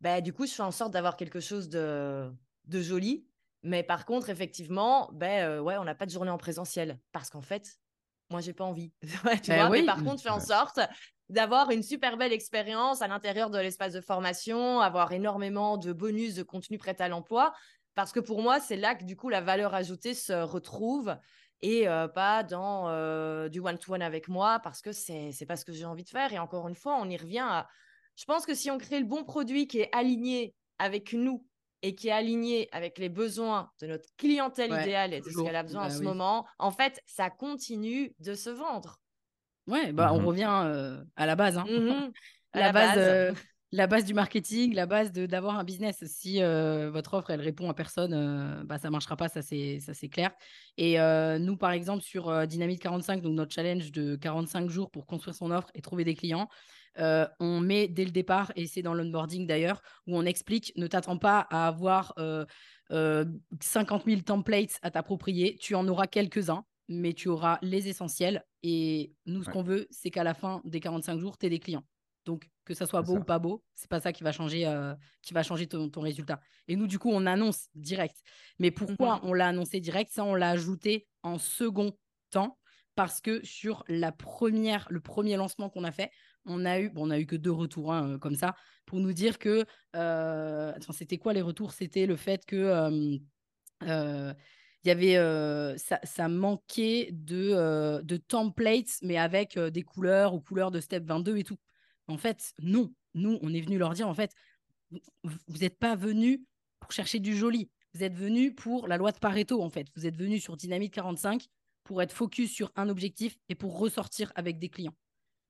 Bah, du coup, je fais en sorte d'avoir quelque chose de, de joli. Mais par contre, effectivement, ben, ouais, on n'a pas de journée en présentiel. Parce qu'en fait, moi, j'ai pas envie. tu bah vois, mais par contre, je fais en sorte d'avoir une super belle expérience à l'intérieur de l'espace de formation, avoir énormément de bonus, de contenu prêt à l'emploi, parce que pour moi, c'est là que du coup la valeur ajoutée se retrouve et euh, pas dans euh, du one-to-one avec moi, parce que c'est n'est pas ce que j'ai envie de faire. Et encore une fois, on y revient à... Je pense que si on crée le bon produit qui est aligné avec nous et qui est aligné avec les besoins de notre clientèle idéale et de ce qu'elle a besoin en bah ce moment, en fait, ça continue de se vendre. Ouais, bah, on mmh revient euh, à la base. Hein. Mmh la, base, euh, la base du marketing, la base d'avoir un business. Si euh, votre offre, elle répond à personne, bah, ça ne marchera pas, ça c'est clair. Et nous, par exemple, sur Dynamite 45, donc notre challenge de 45 jours pour construire son offre et trouver des clients, on met dès le départ, et c'est dans l'onboarding d'ailleurs, où on explique, ne t'attends pas à avoir 50 000 templates à t'approprier, tu en auras quelques-uns mais tu auras les essentiels. Et nous, ce qu'on veut, c'est qu'à la fin des 45 jours, tu aies des clients. Donc, que ça soit beau ou pas beau, c'est pas ça qui va changer, euh, qui va changer ton, résultat. Et nous, du coup, on annonce direct. Mais pourquoi on l'a annoncé direct? Ça, on l'a ajouté en second temps parce que sur la première, le premier lancement qu'on a fait, on a eu, bon, on a eu que deux retours hein, euh, comme ça pour nous dire que, euh, c'était quoi les retours? C'était le fait que il y avait ça, manquait de, de templates mais avec des couleurs ou couleurs de step 22 et tout. En fait non. Nous on est venu leur dire en fait vous n'êtes pas venus pour chercher du joli. Vous êtes venus pour la loi de Pareto en fait. Vous êtes venus sur Dynamite 45 pour être focus sur un objectif et pour ressortir avec des clients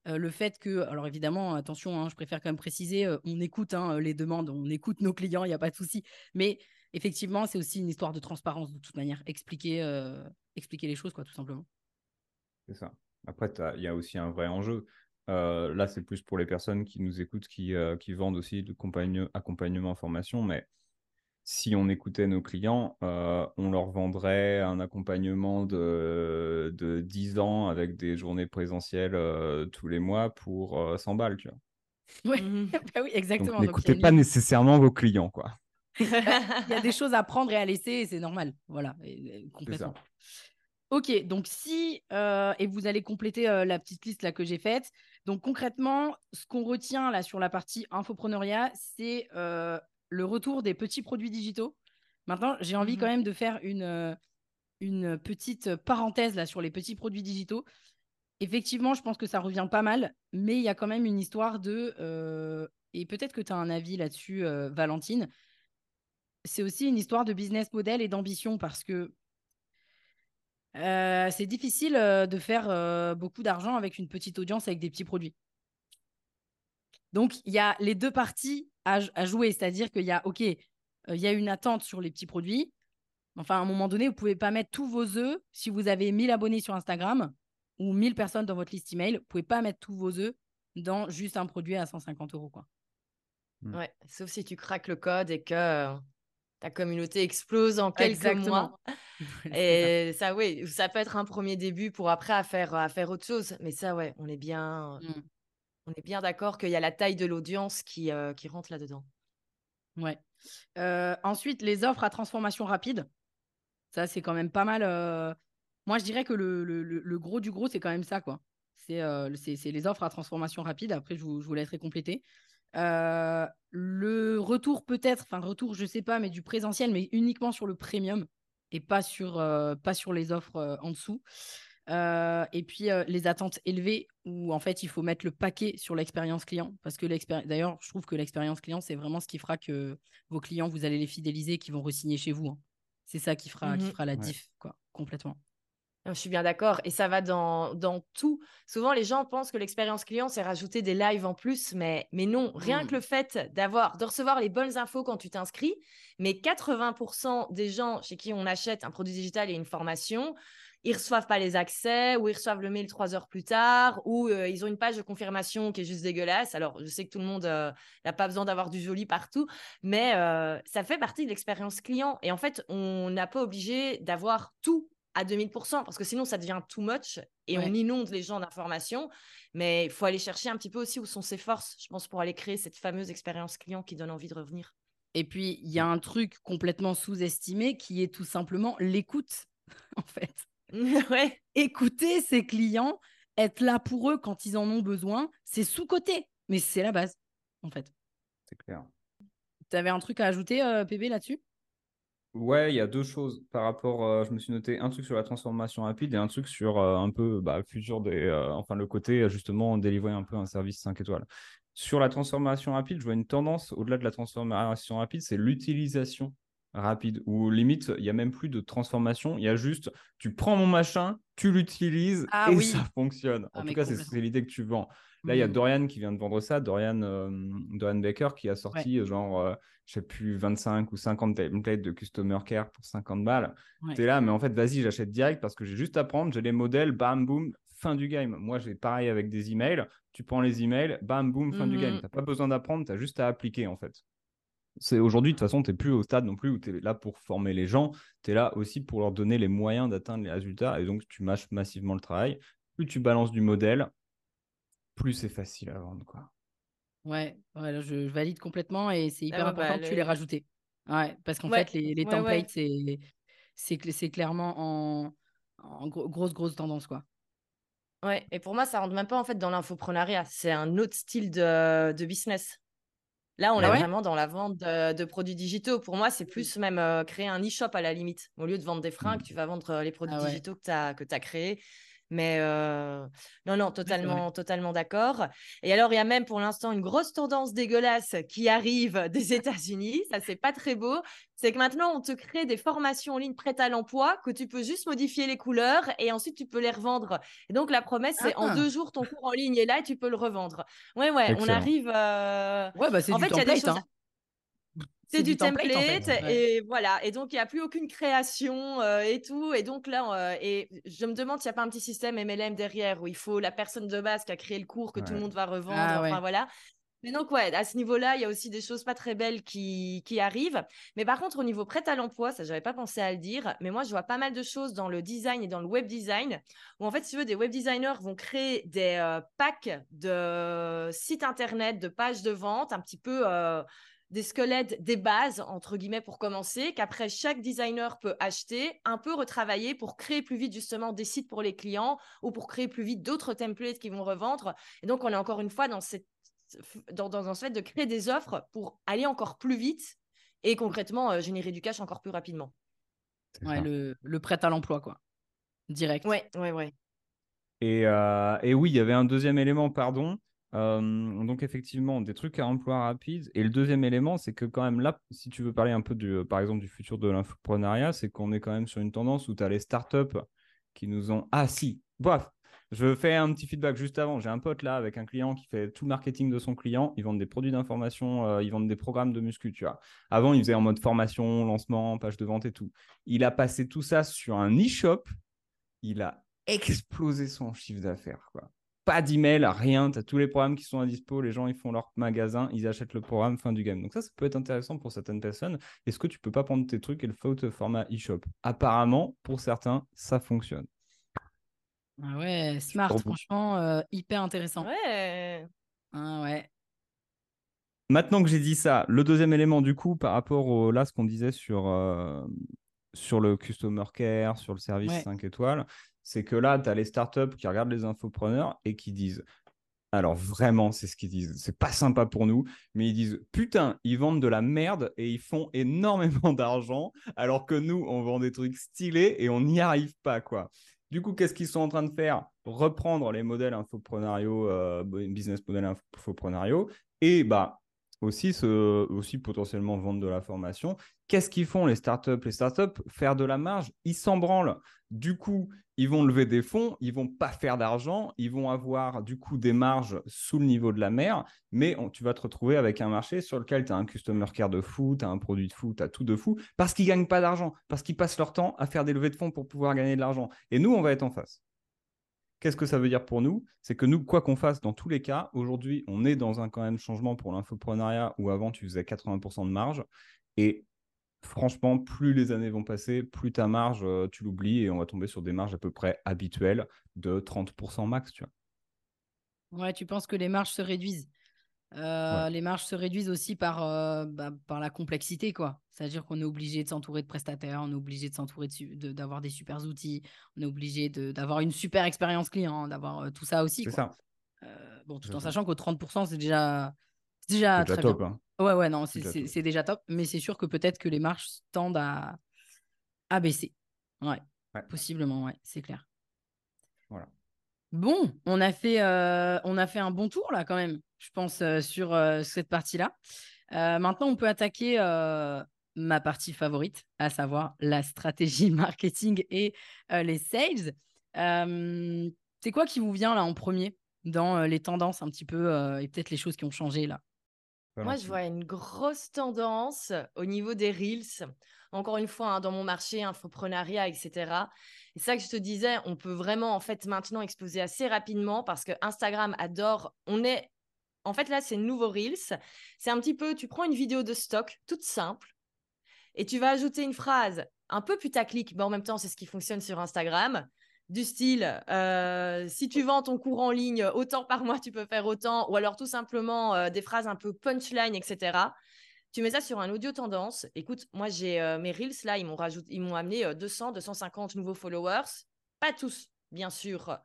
le fait que, alors évidemment, attention, hein, je préfère quand même préciser, on écoute hein, les demandes, on écoute nos clients, il n'y a pas de souci, mais effectivement, c'est aussi une histoire de transparence de toute manière. Expliquer, euh, expliquer les choses, quoi, tout simplement. C'est ça. Après, il y a aussi un vrai enjeu. Euh, là, c'est plus pour les personnes qui nous écoutent, qui, euh, qui vendent aussi de accompagnement en formation. Mais si on écoutait nos clients, on leur vendrait un accompagnement de, de 10 ans avec des journées présentielles tous les mois pour 100 balles, tu vois. Mmh bah oui, exactement. N'écoutez pas nécessairement vos clients, quoi. Il y a des choses à prendre et à laisser, et c'est normal. Voilà, complètement. Ok, donc si, euh, et vous allez compléter euh, la petite liste là que j'ai faite. Donc concrètement, ce qu'on retient là sur la partie infopreneuriat, c'est euh, le retour des petits produits digitaux. Maintenant, j'ai envie quand Mhm. même de faire une, une petite parenthèse là sur les petits produits digitaux. Effectivement, je pense que ça revient pas mal, mais il y a quand même une histoire de, et peut-être que tu as un avis là-dessus, Valentine, c'est aussi une histoire de business model et d'ambition parce que euh, c'est difficile euh, de faire euh, beaucoup d'argent avec une petite audience avec des petits produits. Donc, il y a les deux parties à, à jouer, c'est-à-dire qu'il y a, OK, euh, il y a une attente sur les petits produits. Enfin, à un moment donné, vous pouvez pas mettre tous vos œufs. Si vous avez 1000 abonnés sur Instagram ou 1000 personnes dans votre liste email, vous pouvez pas mettre tous vos œufs dans juste un produit à 150 euros. Quoi. Ouais, sauf si tu craques le code et que ta communauté explose en quelques Exactement. mois. Et ça, oui, ça peut être un premier début pour après à faire, à faire autre chose. Mais ça, ouais, on est bien, Mm. on est bien d'accord qu'il y a la taille de l'audience qui, euh, qui rentre là-dedans. Ouais. Euh, ensuite, les offres à transformation rapide. Ça, c'est quand même pas mal. euh, Moi, je dirais que le, le- le- le gros du gros, c'est quand même ça, quoi. C'est les offres à transformation rapide. Après, je vous, je vous laisserai compléter. Euh, le retour, peut-être, enfin, retour, je sais pas, mais du présentiel, mais uniquement sur le premium et pas sur, euh, pas sur les offres euh, en dessous. Et puis, les attentes élevées où, en fait, il faut mettre le paquet sur l'expérience client. Parce que l'expérience, d'ailleurs, je trouve que l'expérience client, c'est vraiment ce qui fera que vos clients, vous allez les fidéliser, qui vont re-signer chez vous. hein. C'est ça qui fera, qui Mhm. fera la Ouais. diff, quoi, complètement. Je suis bien d'accord. Et ça va dans, dans tout. Souvent, les gens pensent que l'expérience client, c'est rajouter des lives en plus. Mais, mais non, rien que le fait d'avoir, de recevoir les bonnes infos quand tu t'inscris. Mais 80% des gens chez qui on achète un produit digital et une formation, ils reçoivent pas les accès ou ils reçoivent le mail trois heures plus tard ou euh, ils ont une page de confirmation qui est juste dégueulasse. Alors, je sais que tout le monde euh, n'a pas besoin d'avoir du joli partout, mais euh, ça fait partie de l'expérience client. Et en fait, on n'a pas obligé d'avoir tout à 2000%, parce que sinon ça devient too much et Ouais. on inonde les gens d'informations. Mais il faut aller chercher un petit peu aussi où sont ses forces, je pense, pour aller créer cette fameuse expérience client qui donne envie de revenir. Et puis, il y a un truc complètement sous-estimé qui est tout simplement l'écoute, en fait. ouais, Écouter ses clients, être là pour eux quand ils en ont besoin, c'est sous-côté, mais c'est la base, en fait. C'est clair. Tu avais un truc à ajouter, euh, PB, là-dessus? Ouais, il y a deux choses par rapport. euh, je me suis noté un truc sur la transformation rapide et un truc sur euh, un peu bah, le futur des. euh, enfin, le côté justement délivrer un peu un service 5 étoiles. Sur la transformation rapide, je vois une tendance au-delà de la transformation rapide, c'est l'utilisation rapide. Ou limite, il n'y a même plus de transformation. Il y a juste, tu prends mon machin, tu l'utilises Ah et oui. ça fonctionne. Ah, En mais tout cas, c'est l'idée que tu vends. Là, il y a Mm. Dorian qui vient de vendre ça, Dorian, euh, Dorian Baker, qui a sorti euh, genre, euh, je sais plus, 25 ou 50 templates de Customer Care pour 50 balles. Ouais. T'es là, mais en fait, vas-y, j'achète direct parce que j'ai juste à prendre, j'ai les modèles, bam, boum, fin du game. Moi, j'ai pareil avec des emails. Tu prends les emails, bam, boum, fin du game. Mhm. T'as pas besoin d'apprendre, t'as juste à appliquer, en fait. C'est aujourd'hui, de toute façon, tu n'es plus au stade non plus où tu es là pour former les gens. Tu es là aussi pour leur donner les moyens d'atteindre les résultats. Et donc, tu mâches massivement le travail. Plus tu balances du modèle, plus c'est facile à vendre. Quoi. Ouais, je, je valide complètement et c'est hyper ouais, important bah, que tu le- les rajoutes. Ouais, parce qu'en Ouais, fait, les, les ouais, ouais. templates, c'est c'est cl- c'est clairement en, en gros- grosse, grosse tendance, quoi. Ouais, et pour moi, ça rentre même pas en fait dans l'infoprenariat. C'est un autre style de, de business. Là, on Ah est ouais vraiment dans la vente de, de produits digitaux. Pour moi, c'est plus même euh, créer un e-shop à la limite. Au lieu de vendre des fringues, tu vas vendre euh, les produits Ah ouais. digitaux que tu as, que as créés. Mais euh, non, non, totalement, totalement d'accord. Et alors, il y a même pour l'instant une grosse tendance dégueulasse qui arrive des États-Unis. Ça, c'est pas très beau. C'est que maintenant, on te crée des formations en ligne prêtes à l'emploi que tu peux juste modifier les couleurs et ensuite tu peux les revendre. Et donc, la promesse, c'est en Ah. deux jours, ton cours en ligne est là et tu peux le revendre. Ouais, ouais, on arrive. euh, Ouais, bah c'est En du fait, il y a des template. C'est du, template, en fait. Ouais. et voilà. Et donc, il n'y a plus aucune création euh, et tout. Et donc là, euh, et je me demande s'il n'y a pas un petit système MLM derrière où il faut la personne de base qui a créé le cours que tout le monde va revendre. Ah enfin, ouais. voilà. Mais donc, ouais, à ce niveau-là, il y a aussi des choses pas très belles qui, qui arrivent. Mais par contre, au niveau prêt à l'emploi, ça, j'avais pas pensé à le dire. Mais moi, je vois pas mal de choses dans le design et dans le web design où, en fait, si tu veux, des web designers vont créer des euh, packs de sites internet, de pages de vente, un petit peu. euh, des squelettes, des bases, entre guillemets, pour commencer, qu'après chaque designer peut acheter, un peu retravailler pour créer plus vite justement des sites pour les clients ou pour créer plus vite d'autres templates qui vont revendre. Et donc, on est encore une fois dans, cette, dans, dans, ce fait de créer des offres pour aller encore plus vite et concrètement euh, générer du cash encore plus rapidement. Ouais, le, le prêt à l'emploi, quoi. Direct. Ouais, ouais, ouais. Et, euh, et oui, il y avait un deuxième élément, pardon. Euh, donc effectivement, des trucs à emploi rapide. Et le deuxième élément, c'est que quand même là, si tu veux parler un peu du, par exemple du futur de l'infoprenariat, c'est qu'on est quand même sur une tendance où tu as les startups qui nous ont... Ah si, bref, je fais un petit feedback juste avant. J'ai un pote là avec un client qui fait tout le marketing de son client. Ils vendent des produits d'information, euh, ils vendent des programmes de muscu, tu vois. Avant, il faisait en mode formation, lancement, page de vente et tout. Il a passé tout ça sur un e-shop. Il a explosé son chiffre d'affaires, quoi pas d'email, rien. Tu as tous les programmes qui sont à dispo. Les gens, ils font leur magasin, ils achètent le programme, fin du game. Donc, ça, ça peut être intéressant pour certaines personnes. Est-ce que tu peux pas prendre tes trucs et le faire au format e-shop? Apparemment, pour certains, ça fonctionne. Ah ouais, smart, franchement, euh, hyper intéressant. Ouais. Ah ouais. Maintenant que j'ai dit ça, le deuxième élément, du coup, par rapport au, là, ce qu'on disait sur, euh, sur le customer care, sur le service 5 étoiles, c'est que là, tu as les startups qui regardent les infopreneurs et qui disent alors vraiment, c'est ce qu'ils disent. C'est pas sympa pour nous, mais ils disent putain, ils vendent de la merde et ils font énormément d'argent, alors que nous, on vend des trucs stylés et on n'y arrive pas, quoi. Du coup, qu'est-ce qu'ils sont en train de faire? Reprendre les modèles infoprenariaux, euh, business model infoprenariaux, et bah aussi, aussi potentiellement vendre de la formation. Qu'est-ce qu'ils font les startups? Les startups, faire de la marge, ils s'en branlent. Du coup, ils vont lever des fonds, ils vont pas faire d'argent, ils vont avoir du coup des marges sous le niveau de la mer, mais tu vas te retrouver avec un marché sur lequel tu as un customer care de fou, tu as un produit de fou, tu as tout de fou, parce qu'ils gagnent pas d'argent, parce qu'ils passent leur temps à faire des levées de fonds pour pouvoir gagner de l'argent. Et nous, on va être en face. Qu'est-ce que ça veut dire pour nous? C'est que nous, quoi qu'on fasse, dans tous les cas, aujourd'hui, on est dans un quand même changement pour l'infoprenariat où avant, tu faisais 80% de marge. Et franchement, plus les années vont passer, plus ta marge, euh, tu l'oublies et on va tomber sur des marges à peu près habituelles de 30% max. Tu. Ouais, tu penses que les marges se réduisent? Euh, Les marges se réduisent aussi par, euh, bah, par la complexité, quoi. C'est-à-dire qu'on est obligé de s'entourer de prestataires, on est obligé de s'entourer d'avoir des super outils, on est obligé d'avoir une super expérience client, d'avoir tout ça aussi. C'est ça. bon, tout en sachant qu'au 30%, c'est déjà, déjà très top, hein. Ouais, ouais, non, c'est déjà, top. Mais c'est sûr que peut-être que les marches tendent à, à baisser. Ouais, possiblement, ouais, c'est clair. Voilà. Bon, on a, fait, euh, on a fait un bon tour là quand même, je pense, euh, sur euh, cette partie-là. maintenant, on peut attaquer ma partie favorite, à savoir la stratégie marketing et les sales. c'est quoi qui vous vient là en premier dans les tendances un petit peu et peut-être les choses qui ont changé là? Moi, je vois une grosse tendance au niveau des Reels. Encore une fois, hein, dans mon marché, infoprenariat, etc. Et ça que je te disais, on peut vraiment, en fait, maintenant exploser assez rapidement parce que Instagram adore. On est. En fait, là, c'est nouveau Reels. C'est un petit peu, tu prends une vidéo de stock, toute simple, et tu vas ajouter une phrase un peu putaclic, mais en même temps, c'est ce qui fonctionne sur Instagram du style euh, si tu vends ton cours en ligne autant par mois, tu peux faire autant, ou alors tout simplement euh, des phrases un peu punchline, etc. Tu mets ça sur un audio tendance. Écoute, moi j'ai euh, mes reels là, ils m'ont ils m'ont amené 200, 250 nouveaux followers, pas tous, bien sûr.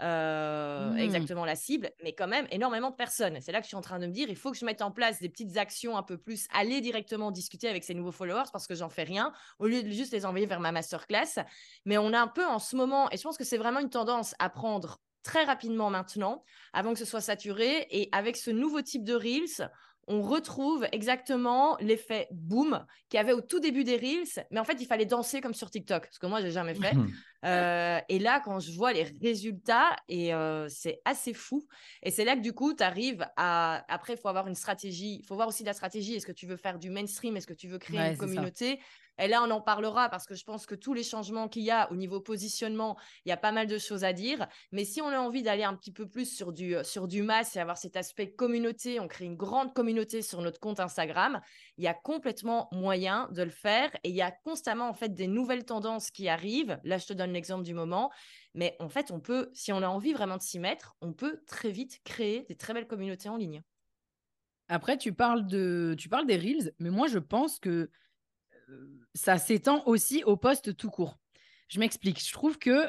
Euh, mmh. exactement la cible, mais quand même énormément de personnes. C'est là que je suis en train de me dire, il faut que je mette en place des petites actions un peu plus, aller directement discuter avec ces nouveaux followers parce que j'en fais rien, au lieu de juste les envoyer vers ma masterclass. Mais on a un peu en ce moment, et je pense que c'est vraiment une tendance à prendre très rapidement maintenant, avant que ce soit saturé, et avec ce nouveau type de Reels, on retrouve exactement l'effet boom qu'il y avait au tout début des Reels, mais en fait, il fallait danser comme sur TikTok, ce que moi, j'ai jamais fait. Euh, et là, quand je vois les résultats, et euh, c'est assez fou. Et c'est là que du coup, tu arrives à. Après, il faut avoir une stratégie. Il faut voir aussi la stratégie. Est-ce que tu veux faire du mainstream? Est-ce que tu veux créer une communauté? Et là, on en parlera parce que je pense que tous les changements qu'il y a au niveau positionnement, il y a pas mal de choses à dire. Mais si on a envie d'aller un petit peu plus sur du, euh, sur du mass et avoir cet aspect communauté, on crée une grande communauté sur notre compte Instagram, il y a complètement moyen de le faire. Et il y a constamment, en fait, des nouvelles tendances qui arrivent. Là, je te donne l'exemple du moment. Mais en fait, on peut, si on a envie vraiment de s'y mettre, on peut très vite créer des très belles communautés en ligne. Après, tu parles, de, tu parles des Reels, mais moi, je pense que ça s'étend aussi au poste tout court. Je m'explique. Je trouve que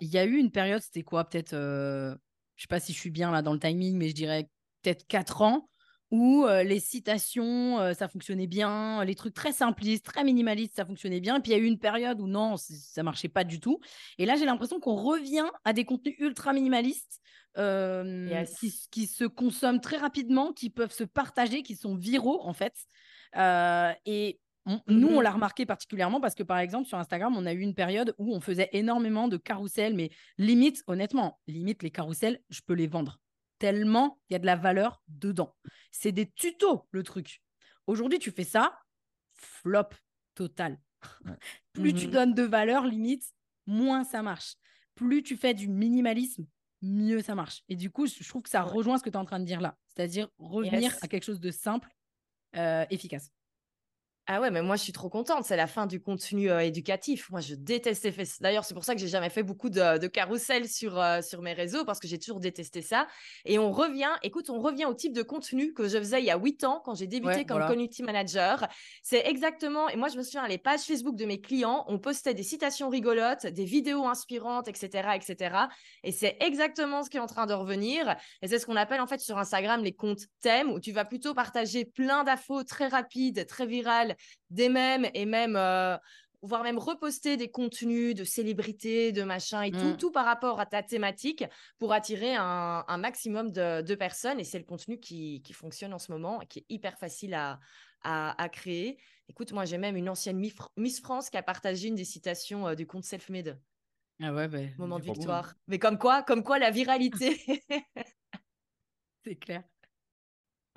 il y a eu une période, c'était quoi Peut-être, je sais pas si je suis bien là dans le timing, mais je dirais peut-être 4 ans, où les citations, ça fonctionnait bien, les trucs très simplistes, très minimalistes, ça fonctionnait bien. Et puis il y a eu une période où non, ça marchait pas du tout. Et là, j'ai l'impression qu'on revient à des contenus ultra minimalistes qui, se consomment très rapidement, qui peuvent se partager, qui sont viraux en fait. et nous, on mmh l'a remarqué particulièrement parce que, par exemple, sur Instagram, on a eu une période où on faisait énormément de carousels, mais limite, honnêtement, limite, les carousels, je peux les vendre tellement il y a de la valeur dedans. C'est des tutos, le truc. Aujourd'hui, tu fais ça, flop total. Plus tu mmh donnes de valeur, limite, moins ça marche. Plus tu fais du minimalisme, mieux ça marche. Et du coup, je trouve que ça rejoint ce que tu es en train de dire là. C'est-à-dire revenir à quelque chose de simple, euh, efficace. Ah ouais, mais moi je suis trop contente. C'est la fin du contenu euh, éducatif. Moi je détestais. D'ailleurs, c'est pour ça que j'ai jamais fait beaucoup de, de carousel sur, euh, sur mes réseaux parce que j'ai toujours détesté ça. Et on revient, écoute, on revient au type de contenu que je faisais il y a huit ans quand j'ai débuté comme community manager. C'est exactement. Et moi je me souviens, les pages Facebook de mes clients, on postait des citations rigolotes, des vidéos inspirantes, etc. etc. Et c'est exactement ce qui est en train de revenir. Et c'est ce qu'on appelle en fait sur Instagram les comptes thèmes où tu vas plutôt partager plein d'infos très rapides, très virales des mèmes et même euh, voire même reposter des contenus de célébrités, de machin et tout, mmh. tout par rapport à ta thématique pour attirer un, maximum de, personnes. Et c'est le contenu qui, fonctionne en ce moment et qui est hyper facile à, à, créer. Écoute, moi, j'ai même une ancienne Miss France qui a partagé une des citations euh, du compte Selfmade. Ah ouais, ben, moment de victoire. Mais comme quoi, comme quoi la viralité. c'est clair.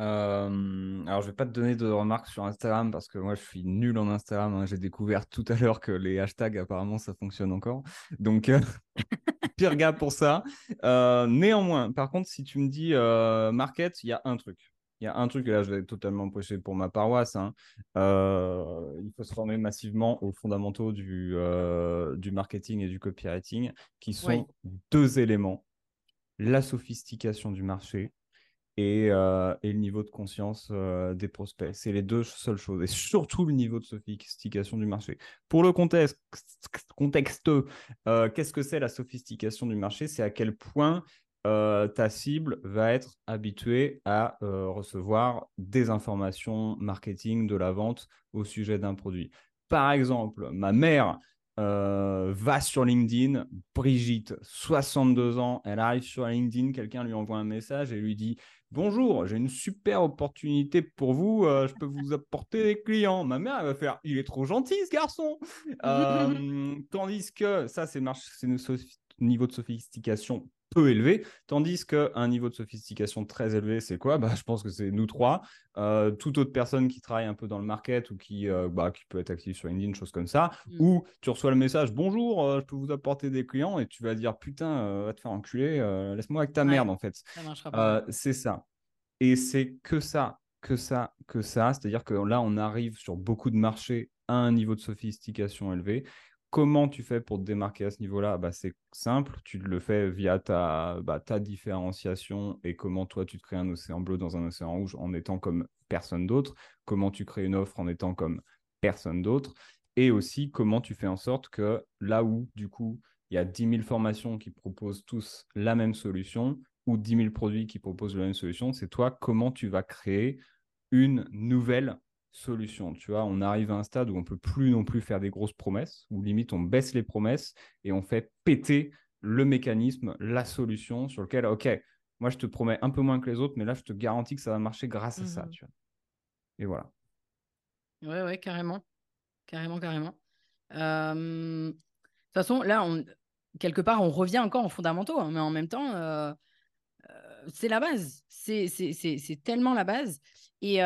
Euh, alors, je vais pas te donner de remarques sur Instagram parce que moi, je suis nul en Instagram. Hein. J'ai découvert tout à l'heure que les hashtags, apparemment, ça fonctionne encore. Donc, euh, pire gars pour ça. Euh, néanmoins, par contre, si tu me dis market, il y a un truc. Il y a un truc, et là, je vais totalement prêcher pour ma paroisse. Hein. il faut se former massivement aux fondamentaux du, du marketing et du copywriting, qui sont deux éléments la sophistication du marché euh, et, le niveau de conscience euh, des prospects. C'est les deux seules choses. Et surtout le niveau de sophistication du marché. Pour le contexte, euh, qu'est-ce que c'est la sophistication du marché? C'est à quel point ta cible va être habituée à recevoir des informations marketing, de la vente au sujet d'un produit. Par exemple, ma mère va sur LinkedIn, Brigitte, 62 ans, elle arrive sur LinkedIn, quelqu'un lui envoie un message et lui dit Bonjour, j'ai une super opportunité pour vous. Euh, je peux vous apporter des clients. Ma mère, elle va faire Il est trop gentil, ce garçon. Euh, tandis que ça, c'est un niveau de sophistication peu élevé, tandis qu'un niveau de sophistication très élevé, c'est quoi? Bah, Je pense que c'est nous trois. Euh, toute autre personne qui travaille un peu dans le market ou qui, bah, qui peut être active sur LinkedIn, chose comme ça, mm. ou tu reçois le message Bonjour, je peux vous apporter des clients, et tu vas dire Putain, va te faire enculer, laisse-moi avec ta merde, en fait. c'est ça. Et c'est que ça, que ça, que ça. C'est-à-dire que là, on arrive sur beaucoup de marchés à un niveau de sophistication élevé. Comment tu fais pour te démarquer à ce niveau-là? Bah, C'est simple, tu le fais via ta, bah, ta différenciation et comment toi tu te crées un océan bleu dans un océan rouge en étant comme personne d'autre, comment tu crées une offre en étant comme personne d'autre, et aussi comment tu fais en sorte que là où du coup il y a 10 000 formations qui proposent tous la même solution, ou 10 000 produits qui proposent la même solution, c'est toi comment tu vas créer une nouvelle solution. Tu vois, on arrive à un stade où on peut plus non plus faire des grosses promesses, où limite on baisse les promesses et on fait péter le mécanisme, la solution sur lequel, ok, moi je te promets un peu moins que les autres, mais là je te garantis que ça va marcher grâce à ça. Mmh tu vois. Et voilà. Ouais, ouais, carrément. Carrément, carrément. De toute façon, là, on... quelque part, on revient encore aux fondamentaux, hein, mais en même temps, euh, c'est la base. C'est tellement la base. Et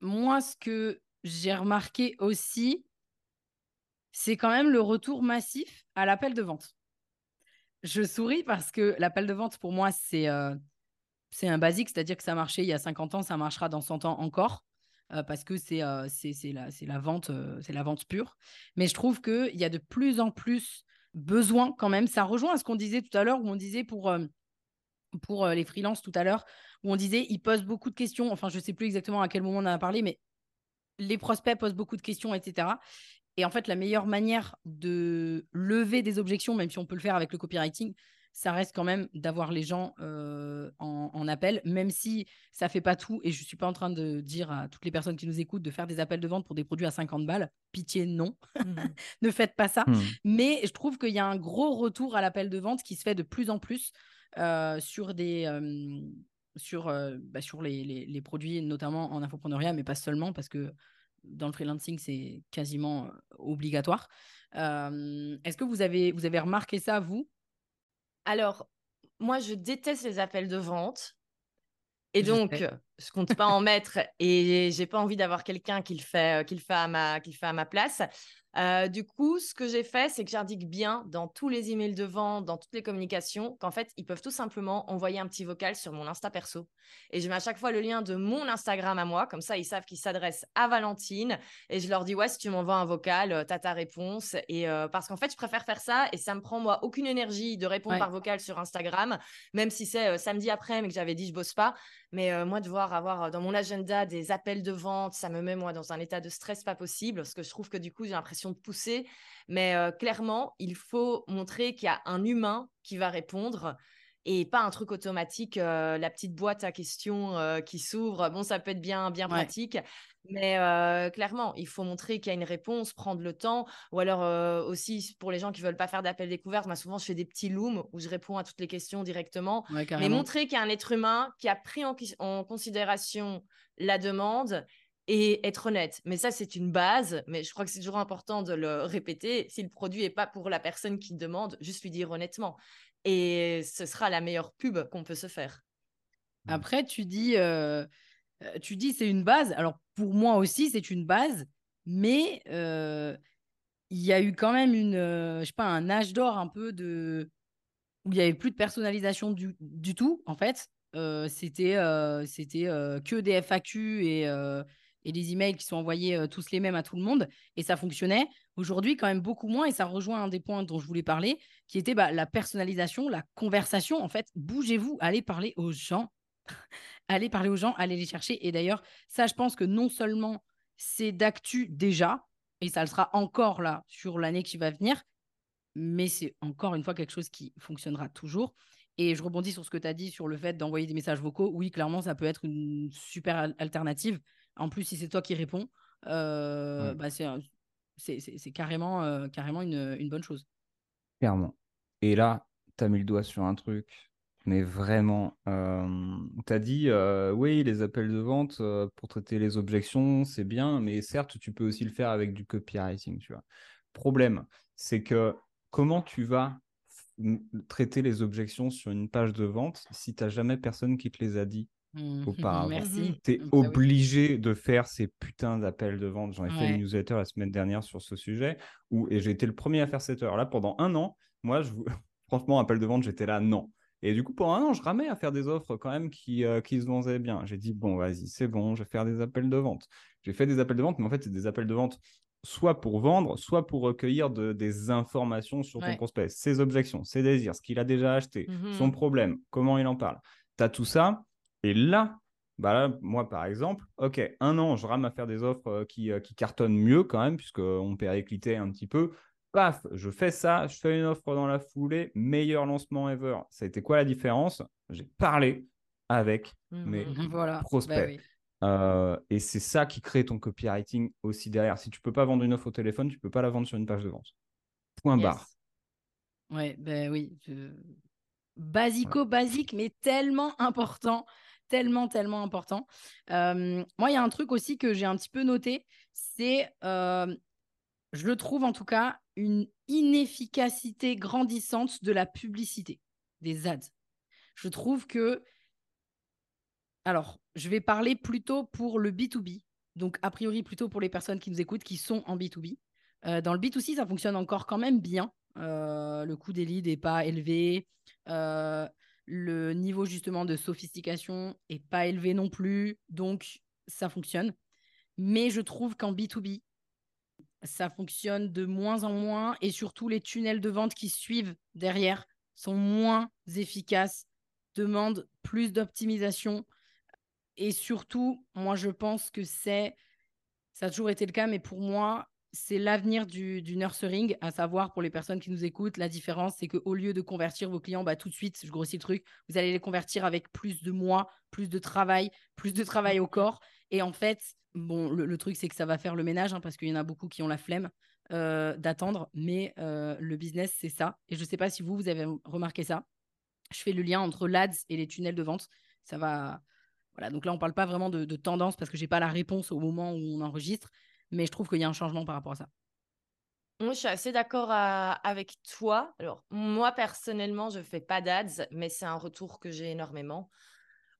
moi, ce que j'ai remarqué aussi, c'est quand même le retour massif à l'appel de vente. Je souris parce que l'appel de vente, pour moi, c'est c'est un basique, c'est-à-dire que ça marchait il y a 50 ans, ça marchera dans 100 ans encore. parce que c'est c'est la, la, vente c'est la vente pure. Mais je trouve qu'il y a de plus en plus besoin quand même. Ça rejoint à ce qu'on disait tout à l'heure où on disait pour pour les freelances tout à l'heure, où on disait ils posent beaucoup de questions. Enfin, je sais plus exactement à quel moment on en a parlé, mais les prospects posent beaucoup de questions, etc. Et en fait, la meilleure manière de lever des objections, même si on peut le faire avec le copywriting, ça reste quand même d'avoir les gens euh, en, appel, même si ça fait pas tout. Et je suis pas en train de dire à toutes les personnes qui nous écoutent de faire des appels de vente pour des produits à 50 balles. Pitié, non. Mmh. ne faites pas ça. Mmh. Mais je trouve qu'il y a un gros retour à l'appel de vente qui se fait de plus en plus euh, sur des. Euh, sur, bah, sur les, les, produits, notamment en infopreneuriat, mais pas seulement, parce que dans le freelancing, c'est quasiment obligatoire. Est-ce que vous avez, vous avez remarqué ça, vous? Alors, moi, je déteste les appels de vente. Et donc, je, ne compte pas en mettre et j'ai pas envie d'avoir quelqu'un qui le fait, qui le fait à ma, qui le fait à ma place. Euh, du coup, ce que j'ai fait, c'est que j'indique bien dans tous les emails de vente, dans toutes les communications, qu'en fait, ils peuvent tout simplement envoyer un petit vocal sur mon Insta perso. Et je mets à chaque fois le lien de mon Instagram à moi, comme ça, ils savent qu'ils s'adressent à Valentine. Et je leur dis, ouais, si tu m'envoies un vocal, euh, tu as ta réponse. Et euh, parce qu'en fait, je préfère faire ça et ça me prend, moi, aucune énergie de répondre par vocal sur Instagram, même si c'est samedi après, mais que j'avais dit, je bosse pas. Mais moi, devoir avoir dans mon agenda des appels de vente, ça me met, moi, dans un état de stress pas possible, parce que je trouve que du coup, j'ai l'impression de pousser. Mais euh, clairement, il faut montrer qu'il y a un humain qui va répondre et pas un truc automatique, euh, la petite boîte à questions euh, qui s'ouvre. Bon, ça peut être bien, bien pratique, mais clairement, il faut montrer qu'il y a une réponse, prendre le temps. Ou alors aussi, pour les gens qui veulent pas faire d'appel découverte, moi, souvent, je fais des petits looms où je réponds à toutes les questions directement. mais montrer qu'il y a un être humain qui a pris en considération la demande et être honnête. Mais ça, c'est une base, mais je crois que c'est toujours important de le répéter. Si le produit n'est pas pour la personne qui demande, juste lui dire honnêtement. Et ce sera la meilleure pub qu'on peut se faire. Mmh. Après, tu dis, euh, euh, tu dis c'est une base. Alors, pour moi aussi, c'est une base, mais euh, il y a eu quand même une, je sais pas, un âge d'or un peu de où il n'y avait plus de personnalisation du, du tout, en fait. c'était c'était que des FAQ et et les emails qui sont envoyés euh, tous les mêmes à tout le monde. Et ça fonctionnait. Aujourd'hui, quand même beaucoup moins. Et ça rejoint un des points dont je voulais parler, qui était bah, la personnalisation, la conversation. En fait, bougez-vous, allez parler aux gens. allez parler aux gens, allez les chercher. Et d'ailleurs, ça, je pense que non seulement c'est d'actu déjà, et ça le sera encore là sur l'année qui va venir, mais c'est encore une fois quelque chose qui fonctionnera toujours. Et je rebondis sur ce que tu as dit sur le fait d'envoyer des messages vocaux. Oui, clairement, ça peut être une super alternative. En plus, si c'est toi qui réponds, euh, bah, c'est carrément, euh, carrément une, une, bonne chose. Clairement. Et là, tu as mis le doigt sur un truc, mais vraiment, euh, tu as dit, oui, les appels de vente pour traiter les objections, c'est bien, mais certes, tu peux aussi le faire avec du copywriting, tu vois. Problème, c'est que comment tu vas traiter les objections sur une page de vente si tu n'as jamais personne qui te les a dit? Auparavant. Merci. Tu es mmh, bah obligé de faire ces putains d'appels de vente. J'en ai fait une newsletter la semaine dernière sur ce sujet où, et j'ai été le premier à faire cette heure-là pendant un an. Moi, je, franchement, appel de vente, j'étais là, non. Et du coup, pendant un an, je ramais à faire des offres quand même qui, euh, qui se vendaient bien. J'ai dit, bon, vas-y, c'est bon, je vais faire des appels de vente. J'ai fait des appels de vente, mais en fait, c'est des appels de vente soit pour vendre, soit pour recueillir de, des informations sur ton prospect, ses objections, ses désirs, ce qu'il a déjà acheté, mmh son problème, comment il en parle. Tu as tout ça. Et là, bah moi, par exemple, OK, un an, je rame à faire des offres euh, qui, euh, qui cartonnent mieux quand même, puisqu'on périclitait un petit peu. Paf, je fais ça, je fais une offre dans la foulée, meilleur lancement ever. Ça a été quoi la différence? J'ai parlé avec mmh, mes mmh, mmh. prospects. Bah euh, et c'est ça qui crée ton copywriting aussi derrière. Si tu peux pas vendre une offre au téléphone, tu peux pas la vendre sur une page de vente. Point barre. Ouais, ben oui. Basico, basique, mais tellement important tellement, tellement important. moi, il y a un truc aussi que j'ai un petit peu noté, c'est, je le trouve en tout cas, une inefficacité grandissante de la publicité, des ads. Je trouve que, alors, je vais parler plutôt pour le B2B, donc a priori plutôt pour les personnes qui nous écoutent, qui sont en B2B. dans le B2C, ça fonctionne encore quand même bien. le coût des leads n'est pas élevé le niveau justement de sophistication est pas élevé non plus, donc ça fonctionne. Mais je trouve qu'en B2B, ça fonctionne de moins en moins et surtout les tunnels de vente qui suivent derrière sont moins efficaces demande plus d'optimisation. Et surtout, moi, je pense que c'est, ça a toujours été le cas, mais pour moi, c'est l'avenir du, du, nurturing, à savoir pour les personnes qui nous écoutent, la différence, c'est qu'au lieu de convertir vos clients, bah, tout de suite, je grossis le truc, vous allez les convertir avec plus de mois, plus de travail, plus de travail au corps. Et en fait, bon, le, truc, c'est que ça va faire le ménage, hein, parce qu'il y en a beaucoup qui ont la flemme euh, d'attendre, mais euh, le business, c'est ça. Et je ne sais pas si vous, vous avez remarqué ça. Je fais le lien entre l'ADS et les tunnels de vente. Ça va. Voilà, donc là, on ne parle pas vraiment de, de tendance parce que je n'ai pas la réponse au moment où on enregistre, mais je trouve qu'il y a un changement par rapport à ça. Moi, je suis assez d'accord avec toi. Alors, moi, personnellement, je fais pas d'ads, mais c'est un retour que j'ai énormément.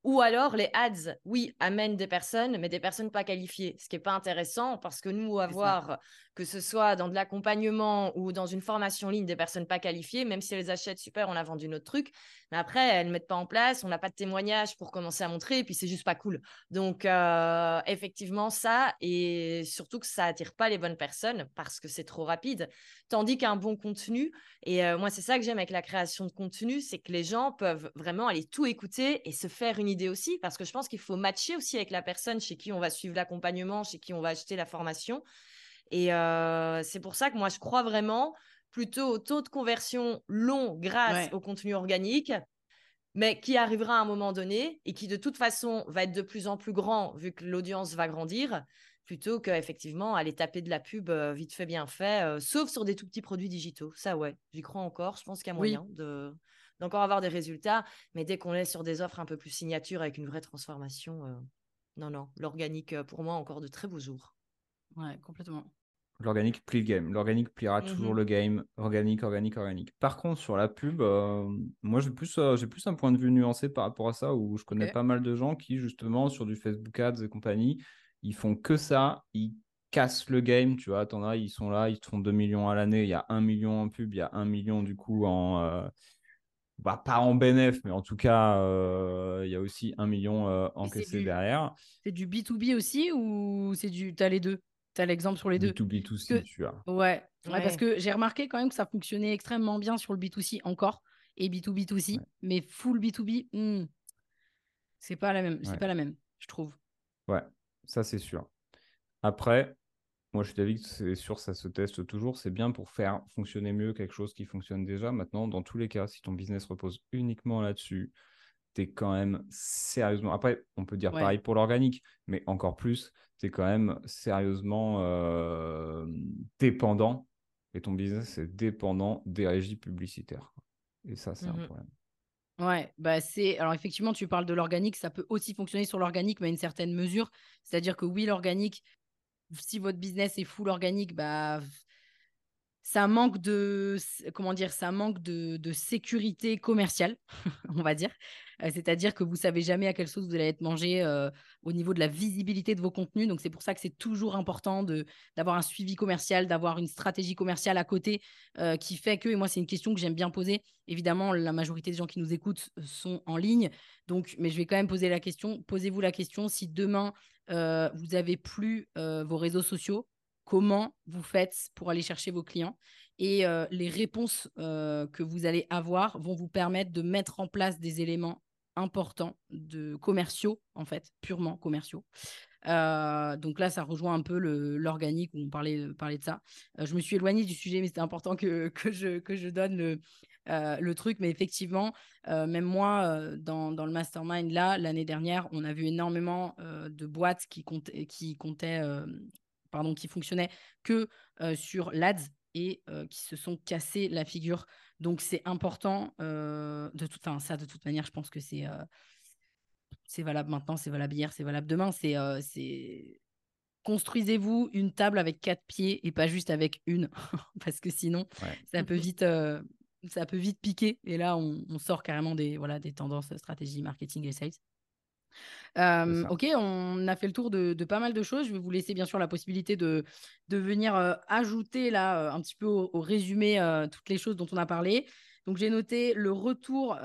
Ou alors, les ads, oui, amènent des personnes, mais des personnes pas qualifiées, ce qui n'est pas intéressant parce que nous, avoir, que ce soit dans de l'accompagnement ou dans une formation en ligne, des personnes pas qualifiées, même si elles achètent, super, on a vendu notre truc, mais après, elles ne mettent pas en place, on n'a pas de témoignage pour commencer à montrer, et puis c'est juste pas cool. Donc, euh, effectivement, ça, et surtout que ça attire pas les bonnes personnes parce que c'est trop rapide. Tandis qu'un bon contenu, et euh, moi, c'est ça que j'aime avec la création de contenu, c'est que les gens peuvent vraiment aller tout écouter et se faire une idée aussi, parce que je pense qu'il faut matcher aussi avec la personne chez qui on va suivre l'accompagnement, chez qui on va acheter la formation. Et euh, c'est pour ça que moi, je crois vraiment plutôt au taux de conversion long grâce au contenu organique, mais qui arrivera à un moment donné et qui de toute façon va être de plus en plus grand vu que l'audience va grandir, plutôt qu'effectivement aller taper de la pub euh, vite fait, bien fait, euh, sauf sur des tout petits produits digitaux. Ça, ouais, j'y crois encore. Je pense qu'il y a moyen de d'encore avoir des résultats, mais dès qu'on est sur des offres un peu plus signature avec une vraie transformation, non, non, l'organique, pour moi, encore de très beaux jours. Ouais, complètement. L'organique plie le game. L'organique pliera toujours mhm. le game. Organique, organique, organique. Par contre, sur la pub, euh, moi, j'ai plus, euh, j'ai plus un point de vue nuancé par rapport à ça, où je connais pas mal de gens qui, justement, sur du Facebook Ads et compagnie, ils font que ça. Ils cassent le game, tu vois. T'en as, ils sont là, ils font 2 millions à l'année. Il y a 1 million en pub, il y a 1 million, du coup, en... Euh, bah, pas en bénéf, mais en tout cas, il y a aussi 1 million encaissé derrière. C'est du B2B aussi ou c'est du... T'as les deux? L'exemple sur les deux? B2B2C, tu vois. Ouais, parce que j'ai remarqué quand même que ça fonctionnait extrêmement bien sur le B2C encore et B2B2C, mais full B2B, hmm, c'est pas la même, c'est pas la même, je trouve. Ouais, ça c'est sûr. Après, moi je suis d'avis que c'est sûr, ça se teste toujours. C'est bien pour faire fonctionner mieux quelque chose qui fonctionne déjà. Maintenant, dans tous les cas, si ton business repose uniquement là-dessus, tu es quand même sérieusement. Après, on peut dire pareil pour l'organique, mais encore plus, tu es quand même sérieusement euh, dépendant, et ton business est dépendant des régies publicitaires. Et ça, c'est un mmh problème. Ouais, bah c'est. Alors effectivement, tu parles de l'organique, ça peut aussi fonctionner sur l'organique, mais à une certaine mesure. C'est-à-dire que oui, l'organique, si votre business est full organique, bah ça manque de comment dire ça manque de, sécurité commerciale on va dire. Euh, c'est-à-dire que vous savez jamais à quelle sauce vous allez être mangé euh, au niveau de la visibilité de vos contenus. Donc c'est pour ça que c'est toujours important d'avoir un suivi commercial d'avoir une stratégie commerciale à côté euh, qui fait que et moi c'est une question que j'aime bien poser. Évidemment la majorité des gens qui nous écoutent sont en ligne. Donc mais je vais quand même poser la question posez-vous la question si demain vous avez plus vos réseaux sociaux comment vous faites pour aller chercher vos clients. Et euh, les réponses euh, que vous allez avoir vont vous permettre de mettre en place des éléments importants de commerciaux, en fait, purement commerciaux. Euh, donc là, ça rejoint un peu l'organique où on parlait, parlait de ça. je me suis éloignée du sujet, mais c'était important que, que, je, que je donne le, le truc. Mais effectivement, même moi, dans, dans, le mastermind, là, l'année dernière, on a vu énormément de boîtes qui comptaient, qui comptaient pardon, qui fonctionnaient que sur l'ADS et qui se sont cassés la figure. Donc c'est important de enfin ça de toute manière, je pense que c'est c'est valable maintenant, c'est valable hier, c'est valable demain. C'est c'est construisez-vous une table avec quatre pieds et pas juste avec une, parce que sinon ça peut vite ça peut vite piquer. Et là, on, on, sort carrément des voilà des tendances stratégie marketing et sales ok, on a fait le tour de, pas mal de choses. Je vais vous laisser bien sûr la possibilité de, de venir ajouter là un petit peu au, résumé toutes les choses dont on a parlé. Donc j'ai noté le retour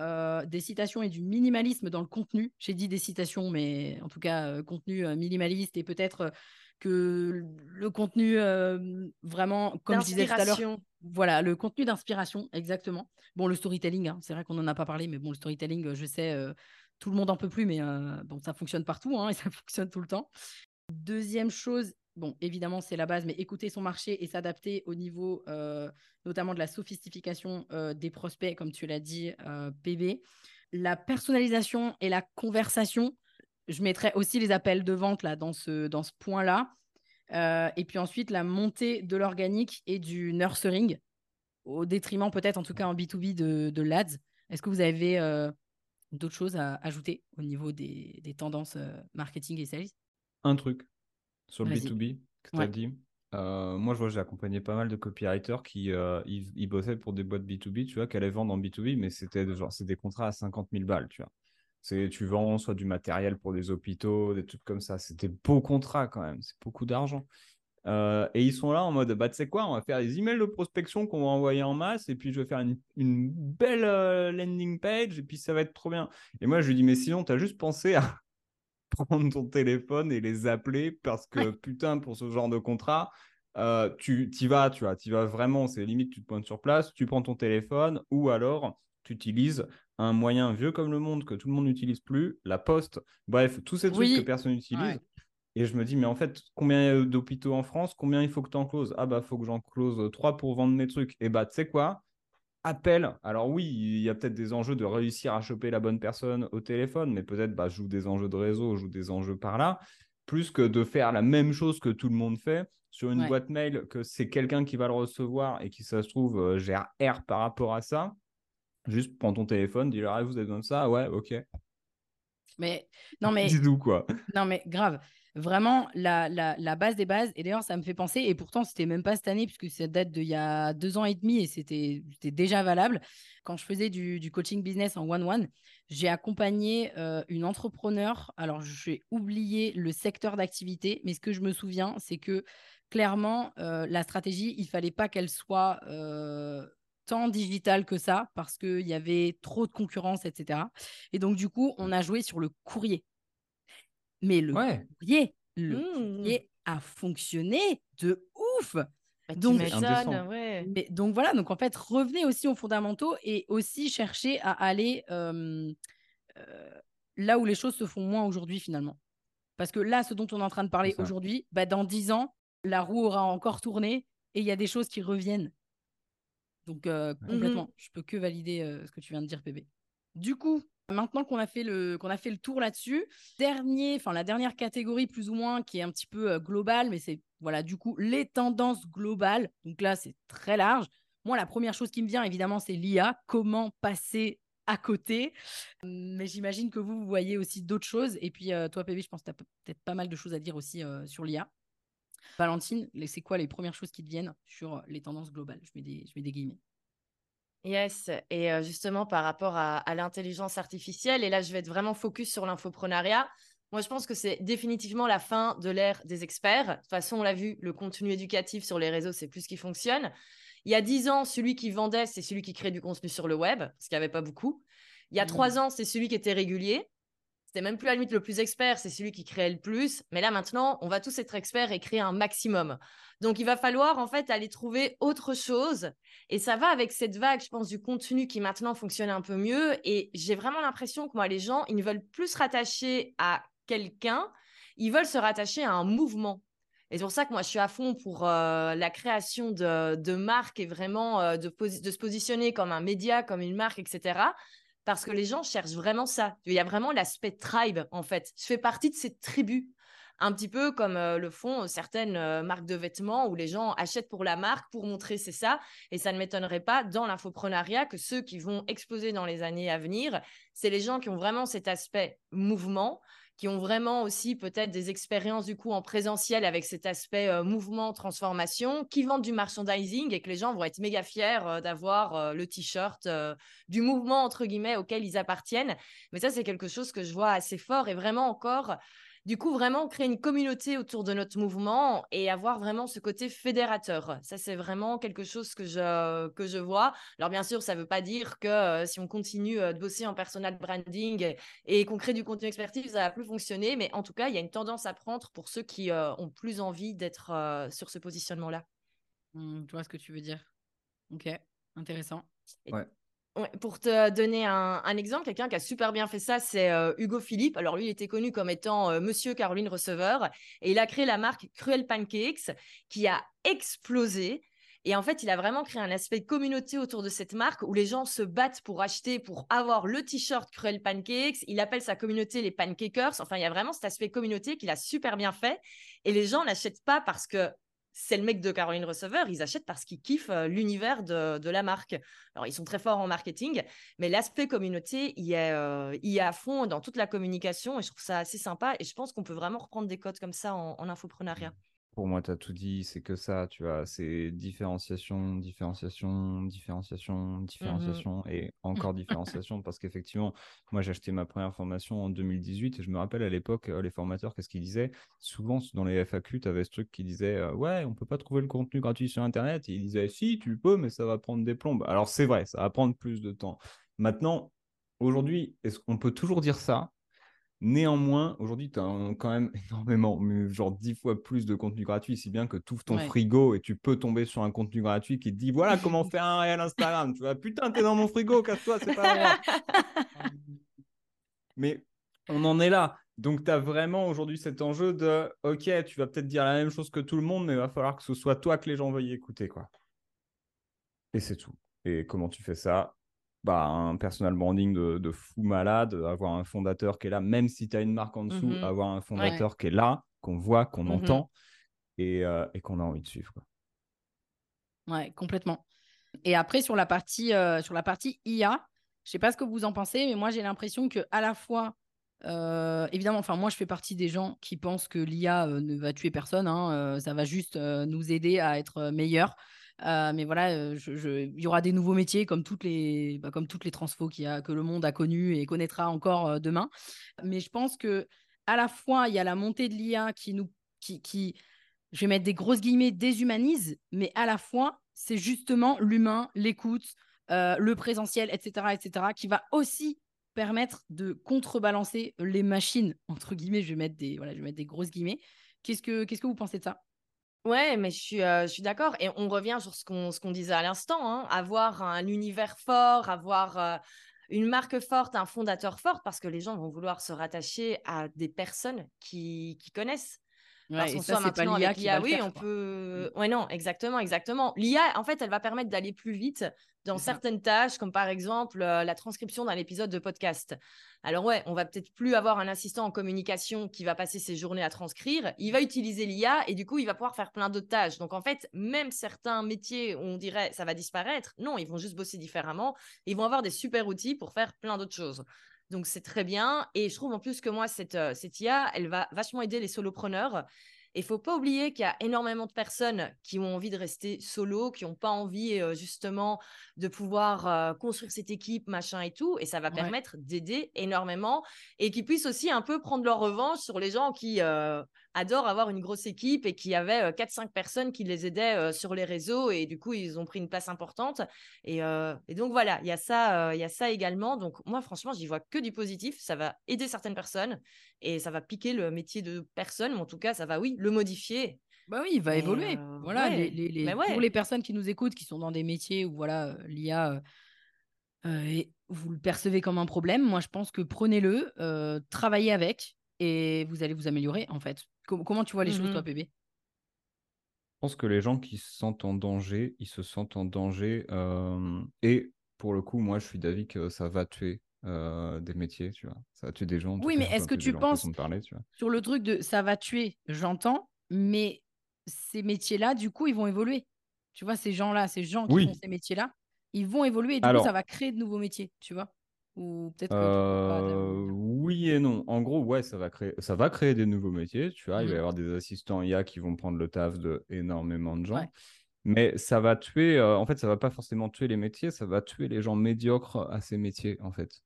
des citations et du minimalisme dans le contenu. J'ai dit des citations, mais en tout cas contenu minimaliste et peut-être que le contenu vraiment, comme je disais tout à l'heure, voilà, le contenu d'inspiration, exactement. Bon, le storytelling, hein, c'est vrai qu'on n'en a pas parlé, mais bon, le storytelling, je sais, tout le monde en peut plus, mais bon, ça fonctionne partout hein, et ça fonctionne tout le temps. Deuxième chose, bon, évidemment, c'est la base, mais écouter son marché et s'adapter au niveau notamment de la sophistication des prospects, comme tu l'as dit, PB. La personnalisation et la conversation, je mettrais aussi les appels de vente là, dans ce, dans ce point-là. et puis ensuite, la montée de l'organique et du nurturing, au détriment peut-être, en tout cas en B2B, de, de l'ADS. Est-ce que vous avez d'autres choses à ajouter au niveau des, des tendances marketing et sales? Un truc sur le B2B que tu as dit. moi, je vois, j'ai accompagné pas mal de copywriters qui ils, bossaient pour des boîtes B2B, tu vois, qui allaient vendre en B2B, mais c'était genre, c'est des contrats à 50 000 balles, tu vois. C'est, tu vends soit du matériel pour des hôpitaux, des trucs comme ça. C'était beau contrat quand même, c'est beaucoup d'argent. et ils sont là en mode, bah, tu sais quoi, on va faire des emails de prospection qu'on va envoyer en masse, et puis je vais faire une, une belle landing page, et puis ça va être trop bien. Et moi, je lui dis, mais sinon, tu as juste pensé à prendre ton téléphone et les appeler parce que putain, pour ce genre de contrat, euh, tu y vas, tu vois, tu vas vraiment, c'est limite, tu te pointes sur place, tu prends ton téléphone ou alors tu utilises un moyen vieux comme le monde que tout le monde n'utilise plus, la poste, bref, tous ces trucs que personne n'utilise. Et je me dis, mais en fait, combien d'hôpitaux en France Combien il faut que tu en closes Ah bah, faut que j'en close trois pour vendre mes trucs. Et bah, tu sais quoi? Appel. Alors oui, il y a peut-être des enjeux de réussir à choper la bonne personne au téléphone, mais peut-être bah, joue des enjeux de réseau, joue des enjeux par là, plus que de faire la même chose que tout le monde fait sur une boîte mail, que c'est quelqu'un qui va le recevoir et qui, ça se trouve, euh, gère R par rapport à ça. Juste prends ton téléphone, dis-leur, ah, vous avez besoin de ça, ouais, ok. Mais non, mais. Dis-nous quoi. Non, mais grave vraiment la, la, base des bases. Et d'ailleurs, ça me fait penser, et pourtant, c'était même pas cette année, puisque ça date d'il y a deux ans et demi et c'était déjà valable. Quand je faisais du, coaching business en one-one, j'ai accompagné euh, une entrepreneur. Alors, j'ai oublié le secteur d'activité, mais ce que je me souviens, c'est que clairement, euh, la stratégie, il fallait pas qu'elle soit. Euh, tant digitale que ça parce qu'il y avait trop de concurrence, etc. Et donc, du coup, on a joué sur le courrier. Mais le courrier, le mmh. courrier a fonctionné de ouf. Bah, donc, ouais. mais, donc voilà, donc en fait, revenez aussi aux fondamentaux et aussi chercher à aller euh, là où les choses se font moins aujourd'hui finalement. Parce que là, ce dont on est en train de parler aujourd'hui, bah, dans dix ans, la roue aura encore tourné et il y a des choses qui reviennent. Donc euh, mmh complètement, je peux que valider euh, ce que tu viens de dire, PB. Du coup, Maintenant qu'on a fait le qu'on a fait le tour là-dessus, dernier, enfin la dernière catégorie plus ou moins qui est un petit peu euh, globale, mais c'est voilà du coup les tendances globales. Donc là c'est très large. Moi la première chose qui me vient évidemment c'est l'IA. Comment passer à côté? Mais j'imagine que vous, vous voyez aussi d'autres choses. Et puis euh, toi PB, je pense que tu as peut-être pas mal de choses à dire aussi euh, sur l'IA. Valentine, c'est quoi les premières choses qui te viennent sur les tendances globales? Je mets, des, je mets des guillemets. Yes, et justement par rapport à, l'intelligence artificielle, et là je vais être vraiment focus sur l'infoprenariat. Moi, je pense que c'est définitivement la fin de l'ère des experts. De toute façon, on l'a vu, le contenu éducatif sur les réseaux, c'est plus ce qui fonctionne. Il y a dix ans, celui qui vendait, c'est celui qui crée du contenu sur le web, parce qu'il n'y avait pas beaucoup. Il y a trois mmh. ans, c'est celui qui était régulier. C'était même plus à la limite le plus expert, c'est celui qui créait le plus. Mais là, maintenant, on va tous être experts et créer un maximum. Donc, il va falloir en fait aller trouver autre chose. Et ça va avec cette vague, je pense, du contenu qui maintenant fonctionne un peu mieux. Et j'ai vraiment l'impression que moi, les gens, ils ne veulent plus se rattacher à quelqu'un, ils veulent se rattacher à un mouvement. Et c'est pour ça que moi, je suis à fond pour euh, la création de, marques et vraiment euh, de, de, se positionner comme un média, comme une marque, etc. Parce que les gens cherchent vraiment ça. Il y a vraiment l'aspect tribe, en fait. Je fais partie de cette tribu un petit peu comme euh, le font certaines euh, marques de vêtements où les gens achètent pour la marque, pour montrer c'est ça. Et ça ne m'étonnerait pas dans l'infoprenariat que ceux qui vont exploser dans les années à venir, c'est les gens qui ont vraiment cet aspect mouvement, qui ont vraiment aussi peut-être des expériences du coup en présentiel avec cet aspect euh, mouvement, transformation, qui vendent du merchandising et que les gens vont être méga fiers d'avoir le t-shirt du mouvement entre guillemets auquel ils appartiennent. Mais ça, c'est quelque chose que je vois assez fort et vraiment encore du coup, vraiment créer une communauté autour de notre mouvement et avoir vraiment ce côté fédérateur. Ça, c'est vraiment quelque chose que je, que je vois. Alors, bien sûr, ça ne veut pas dire que euh, si on continue euh, de bosser en personal branding et, qu'on crée du contenu expertise, ça va plus fonctionner. Mais en tout cas, il y a une tendance à prendre pour ceux qui euh, ont plus envie d'être sur ce positionnement-là. Mmh, je vois ce que tu veux dire. Ok, intéressant. ouais pour te donner un, exemple, quelqu'un qui a super bien fait ça, c'est euh, Hugo Philippe. Alors lui, il était connu comme étant euh, Monsieur Caroline Receveur et il a créé la marque Cruel Pancakes qui a explosé. Et en fait, il a vraiment créé un aspect communauté autour de cette marque où les gens se battent pour acheter, pour avoir le t-shirt Cruel Pancakes. Il appelle sa communauté les Pancakers. Enfin, il y a vraiment cet aspect communauté qu'il a super bien fait. Et les gens n'achètent pas parce que c'est le mec de Caroline Receveur, ils achètent parce qu'ils kiffent euh, l'univers de, la marque. Alors, ils sont très forts en marketing, mais l'aspect communauté, il est, euh, à fond dans toute la communication et je trouve ça assez sympa. Et je pense qu'on peut vraiment reprendre des codes comme ça en infoprenariat. Pour moi, tu as tout dit, c'est que ça, tu vois, c'est différenciation, différenciation, différenciation, mmh différenciation et encore différenciation parce qu'effectivement, moi, j'ai acheté ma première formation en 2018 et je me rappelle à l'époque, euh, les formateurs, qu'est-ce qu'ils disaient? Souvent, dans les FAQ, tu avais ce truc qui disait euh, Ouais, on peut pas trouver le contenu gratuit sur Internet. Et ils disaient Si, tu peux, mais ça va prendre des plombes. Alors, c'est vrai, ça va prendre plus de temps. Maintenant, aujourd'hui, est-ce qu'on peut toujours dire ça? Néanmoins, aujourd'hui, tu as quand même énormément, genre dix fois plus de contenu gratuit, si bien que tu ouvres ton frigo et tu peux tomber sur un contenu gratuit qui te dit voilà comment faire un réel Instagram. tu vois, putain, t'es dans mon frigo, casse-toi, c'est pas moi. Mais on en est là. Donc, tu as vraiment aujourd'hui cet enjeu de ok, tu vas peut-être dire la même chose que tout le monde, mais il va falloir que ce soit toi que les gens veuillent écouter. quoi. Et c'est tout. Et comment tu fais ça? Bah, un personal branding de, fou malade, avoir un fondateur qui est là, même si tu as une marque en dessous, mmh avoir un fondateur qui est là, qu'on voit, qu'on mmh entend euh, et, qu'on a envie de suivre. Quoi. Ouais, complètement. Et après, sur la partie, euh, sur la partie IA, je sais pas ce que vous en pensez, mais moi, j'ai l'impression que à la fois, euh, évidemment, enfin, moi, je fais partie des gens qui pensent que l'IA ne va tuer personne. Hein, ça va juste nous aider à être meilleurs. Euh, mais voilà, euh, il y aura des nouveaux métiers comme toutes les, bah, comme toutes les transfos a, que le monde a connues et connaîtra encore euh, demain. Mais je pense que à la fois, il y a la montée de l'IA qui nous, qui, qui, je vais mettre des grosses guillemets, déshumanise, mais à la fois, c'est justement l'humain, l'écoute, le présentiel, etc., etc., qui va aussi permettre de contrebalancer les machines, entre guillemets, je vais mettre des, voilà, je vais mettre des grosses guillemets. Qu'est-ce que, vous pensez de ça? Ouais, mais je suis, je suis d'accord. Et on revient sur ce qu'on, ce qu'on disait à l'instant, hein. avoir un univers fort, avoir une marque forte, un fondateur fort, parce que les gens vont vouloir se rattacher à des personnes qui, qui connaissent. Parce qu'on soit maintenant avec l'IA, oui, on peut. Ouais, non, exactement, exactement. L'IA, en fait, elle va permettre d'aller plus vite dans certaines tâches, comme par exemple la transcription d'un épisode de podcast. Alors ouais, on va peut-être plus avoir un assistant en communication qui va passer ses journées à transcrire. Il va utiliser l'IA et du coup, il va pouvoir faire plein d'autres tâches. Donc en fait, même certains métiers où on dirait ça va disparaître, non, ils vont juste bosser différemment. Ils vont avoir des super outils pour faire plein d'autres choses. Donc c'est très bien. Et je trouve en plus que moi, cette, euh, cette IA, elle va vachement aider les solopreneurs il faut pas oublier qu'il y a énormément de personnes qui ont envie de rester solo, qui n'ont pas envie euh, justement de pouvoir euh, construire cette équipe, machin et tout. Et ça va permettre d'aider énormément et qui puissent aussi un peu prendre leur revanche sur les gens qui euh, adorent avoir une grosse équipe et qui avaient 4-5 personnes qui les aidaient sur les réseaux et du coup, ils ont pris une place importante. Et, et donc voilà, il y, a ça, il y a ça également. Donc moi, franchement, j'y vois que du positif. Ça va aider certaines personnes et ça va piquer le métier de personne, mais en tout cas, ça va, oui, le modifier. Bah oui, il va évoluer. voilà, les, pour les personnes qui nous écoutent, qui sont dans des métiers où voilà, l'IA, vous le percevez comme un problème, moi je pense que prenez-le, travaillez avec et vous allez vous améliorer en fait. Comment tu vois les choses, toi, PB Je pense que les gens qui se sentent en danger, ils se sentent en danger. et pour le coup, moi je suis d'avis que ça va tuer euh, des métiers, tu vois. Ça va tuer des gens. Oui, mais est-ce que tu penses sur le truc de ça va tuer, j'entends, mais ces métiers-là, du coup, ils vont évoluer. Tu vois, ces gens-là, ces gens qui font ces métiers-là, ils vont évoluer et du coup, ça va créer de nouveaux métiers, tu vois. Ou peut-être euh, Oui et non. En gros, ouais, ça va créer, ça va créer des nouveaux métiers. Tu vois, il va y mmh. avoir des assistants IA qui vont prendre le taf de énormément de gens. Mais ça va tuer, euh, en fait, ça va pas forcément tuer les métiers, ça va tuer les gens médiocres à ces métiers, en fait.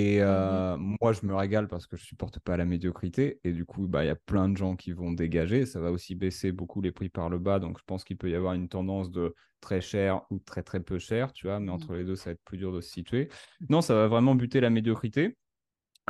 Et Mmh moi, je me régale parce que je supporte pas la médiocrité. Et du coup, bah, il y a plein de gens qui vont dégager. Ça va aussi baisser beaucoup les prix par le bas. Donc, je pense qu'il peut y avoir une tendance de très cher ou très très peu cher, tu vois. Mais Mhm. entre les deux, ça va être plus dur de se situer. Non, ça va vraiment buter la médiocrité.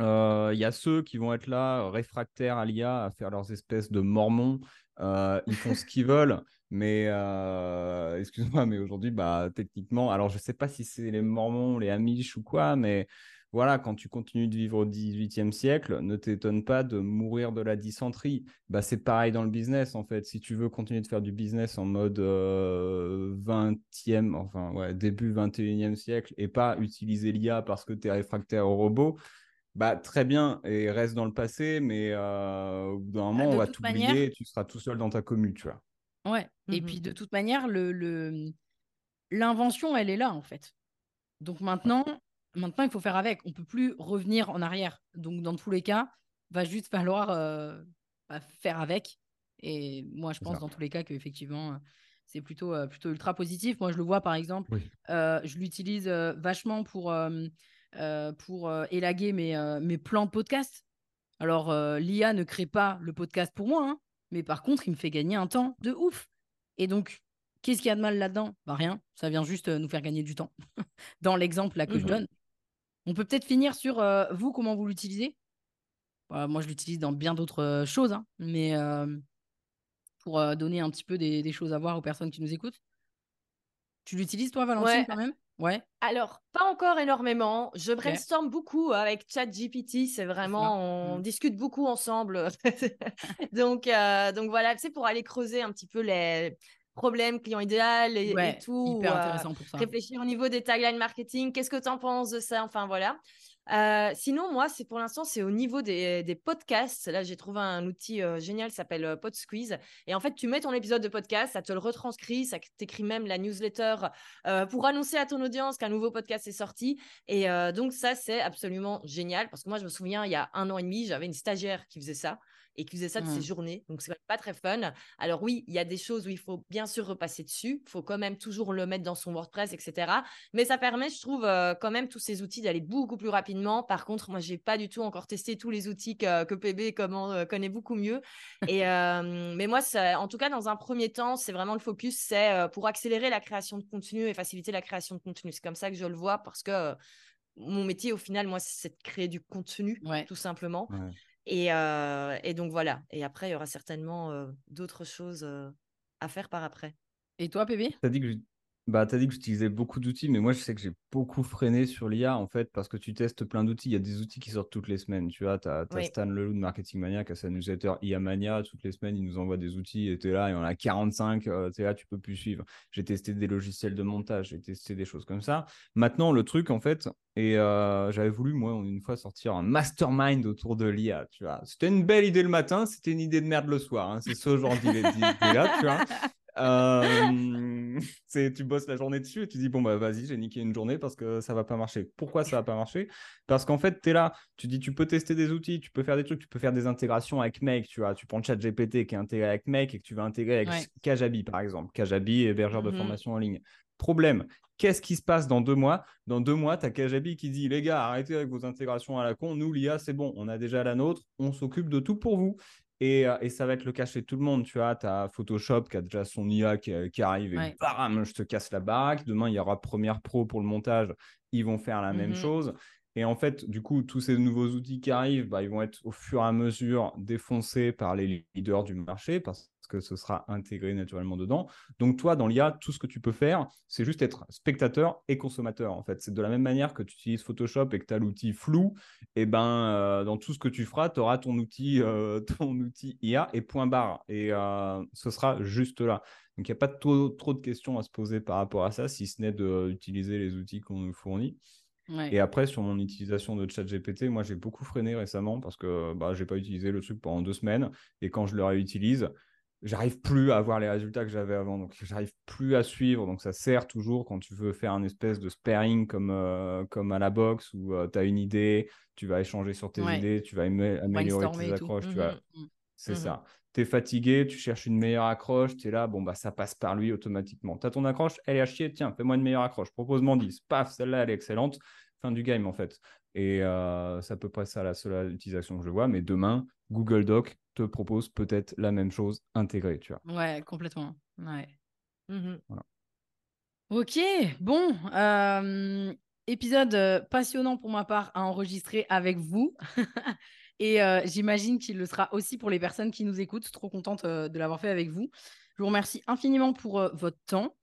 Euh, Il y a ceux qui vont être là, réfractaires à l'IA, à faire leurs espèces de mormons. Euh, ils font ce qu'ils veulent, mais euh, excuse-moi, mais aujourd'hui, bah, techniquement, alors je sais pas si c'est les mormons, les amish ou quoi, mais voilà, quand tu continues de vivre au 18e siècle, ne t'étonne pas de mourir de la dysenterie. Bah, c'est pareil dans le business, en fait. Si tu veux continuer de faire du business en mode euh, 20e, enfin, ouais, début 21e siècle, et pas utiliser l'IA parce que tu es réfractaire au robot, bah, très bien, et reste dans le passé, mais euh, au bout d'un moment, Bah, de on va t'oublier manière- et tu seras tout seul dans ta commu, tu vois. Ouais. Et Mhm. puis de toute manière, le, le- l'invention, elle est là en fait. Donc maintenant, maintenant, il faut faire avec. On peut plus revenir en arrière. Donc dans tous les cas, va juste falloir euh, bah, faire avec. Et moi, je pense ça. dans tous les cas qu'effectivement, euh, c'est plutôt, euh, plutôt ultra positif. Moi, je le vois par exemple, Oui. euh, je l'utilise vachement pour, pour élaguer mes, mes plans de podcast. Alors, l'IA ne crée pas le podcast pour moi, hein, mais par contre, il me fait gagner un temps de ouf. Et donc, qu'est-ce qu'il y a de mal là-dedans? Bah rien, ça vient juste nous faire gagner du temps. Dans l'exemple là que je Mhm. donne. On peut peut-être finir sur euh, vous, comment vous l'utilisez. Bah, moi, je l'utilise dans bien d'autres euh, choses, hein, mais euh, pour euh, donner un petit peu des, des choses à voir aux personnes qui nous écoutent. Tu l'utilises, toi, Valentine, Ouais. quand même? Ouais. Alors, pas encore énormément. Je brainstorm beaucoup avec ChatGPT. C'est vraiment, on Mm. discute beaucoup ensemble. donc, euh, donc voilà, c'est pour aller creuser un petit peu les problèmes client idéal et, tout. hyper euh, intéressant pour ça. réfléchir au niveau des taglines marketing. Qu'est-ce que tu en penses de ça Enfin, voilà. Euh, sinon, moi, c'est pour l'instant, c'est au niveau des, des podcasts. Là, j'ai trouvé un outil euh, génial, s'appelle euh, PodSqueeze. Et en fait, tu mets ton épisode de podcast, ça te le retranscrit, ça t'écrit même la newsletter euh, pour annoncer à ton audience qu'un nouveau podcast est sorti. Et donc, ça, c'est absolument génial parce que moi, je me souviens, il y a un an et demi, j'avais une stagiaire qui faisait ça et qui faisait ça de ses Mhm. journées. Donc, c'est pas très fun. Alors, oui, il y a des choses où il faut bien sûr repasser dessus. Il faut quand même toujours le mettre dans son WordPress, etc. Mais ça permet, je trouve, euh, quand même tous ces outils d'aller beaucoup plus rapidement. Par contre, moi, j'ai pas du tout encore testé tous les outils que, que PB comment, euh, connaît beaucoup mieux. Et, euh, mais moi, ça- en tout cas, dans un premier temps, c'est vraiment le focus, c'est pour accélérer la création de contenu et faciliter la création de contenu. C'est comme ça que je le vois parce que mon métier, au final, moi, c'est de créer du contenu, Ouais. tout simplement. Ouais. Et, euh, et donc voilà. Et après, il y aura certainement euh, d'autres choses euh, à faire par après. Et toi, dit que bah, t'as dit que j'utilisais beaucoup d'outils, mais moi, je sais que j'ai beaucoup freiné sur l'IA, en fait, parce que tu testes plein d'outils. Il y a des outils qui sortent toutes les semaines. Tu vois, t'as, t'as Oui. Stan Leloup de Marketing Mania qui a sa newsletter IA Mania. Toutes les semaines, il nous envoie des outils et t'es là, il y en a 45. euh, t'es là, tu peux plus suivre. J'ai testé des logiciels de montage, j'ai testé des choses comme ça. Maintenant, le truc, en fait, et euh, j'avais voulu, moi, une fois sortir un mastermind autour de l'IA, tu vois. C'était une belle idée le matin, c'était une idée de merde le soir. hein. C'est ce genre d'idée là tu vois. Euh, c'est tu bosses la journée dessus et tu dis bon bah vas-y j'ai niqué une journée parce que ça va pas marcher. Pourquoi ça va pas marcher? Parce qu'en fait tu es là, tu dis tu peux tester des outils, tu peux faire des trucs, tu peux faire des intégrations avec Make, tu vois, tu prends ChatGPT qui est intégré avec Make et que tu vas intégrer avec Ouais. Kajabi par exemple. Kajabi hébergeur de Mhm. formation en ligne. Problème, qu'est-ce qui se passe dans deux mois? Dans deux mois, tu as Kajabi qui dit les gars, arrêtez avec vos intégrations à la con, nous l'IA c'est bon, on a déjà la nôtre, on s'occupe de tout pour vous. Et, euh, et ça va être le cas chez tout le monde. Tu vois, tu as Photoshop qui a déjà son IA qui, qui arrive et Ouais. bam, je te casse la baraque. Demain, il y aura Premiere Pro pour le montage. Ils vont faire la même Mhm. chose. Et en fait, du coup, tous ces nouveaux outils qui arrivent, bah, ils vont être au fur et à mesure défoncés par les leaders du marché parce que ce sera intégré naturellement dedans. Donc, toi, dans l'IA, tout ce que tu peux faire, c'est juste être spectateur et consommateur. En fait, c'est de la même manière que tu utilises Photoshop et que tu as l'outil flou. Et ben, euh, dans tout ce que tu feras, tu auras ton outil, euh, ton outil IA et point barre. Et euh, ce sera juste là. Donc, il n'y a pas trop, trop de questions à se poser par rapport à ça, si ce n'est d'utiliser les outils qu'on nous fournit. Ouais. Et après, sur mon utilisation de ChatGPT, moi, j'ai beaucoup freiné récemment parce que bah, je n'ai pas utilisé le truc pendant deux semaines. Et quand je le réutilise, j'arrive plus à avoir les résultats que j'avais avant. Donc, j'arrive plus à suivre. Donc, ça sert toujours quand tu veux faire un espèce de sparring comme, euh, comme à la boxe où tu as une idée, tu vas échanger sur tes Ouais. idées, tu vas amé- améliorer tes accroches. Tu Mhm. vas... Mm. C'est Mhm. ça. Tu es fatigué, tu cherches une meilleure accroche, tu es là, bon, bah, ça passe par lui automatiquement. Tu as ton accroche, elle est à chier, tiens, fais-moi une meilleure accroche, propose-moi 10. Paf, celle-là, elle est excellente. Fin du game, en fait. Et euh, c'est à peu près ça la seule utilisation que je vois. Mais demain, Google Doc te propose peut-être la même chose intégrée, tu vois. Ouais, complètement. Ouais. Mmh Ok, bon. euh, épisode euh, passionnant pour ma part à enregistrer avec vous. Et euh, j'imagine qu'il le sera aussi pour les personnes qui nous écoutent. Trop contente euh, de l'avoir fait avec vous. Je vous remercie infiniment pour euh, votre temps.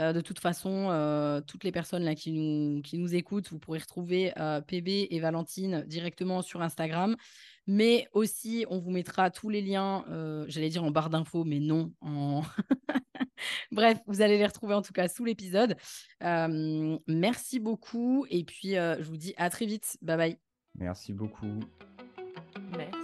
Euh, de toute façon, euh, toutes les personnes là qui nous, qui nous écoutent, vous pourrez retrouver euh, PB et Valentine directement sur Instagram. Mais aussi, on vous mettra tous les liens, euh, j'allais dire en barre d'infos, mais non, en... Bref, vous allez les retrouver en tout cas sous l'épisode. Euh, merci beaucoup et puis euh, je vous dis à très vite. Bye bye. Merci beaucoup. Merci.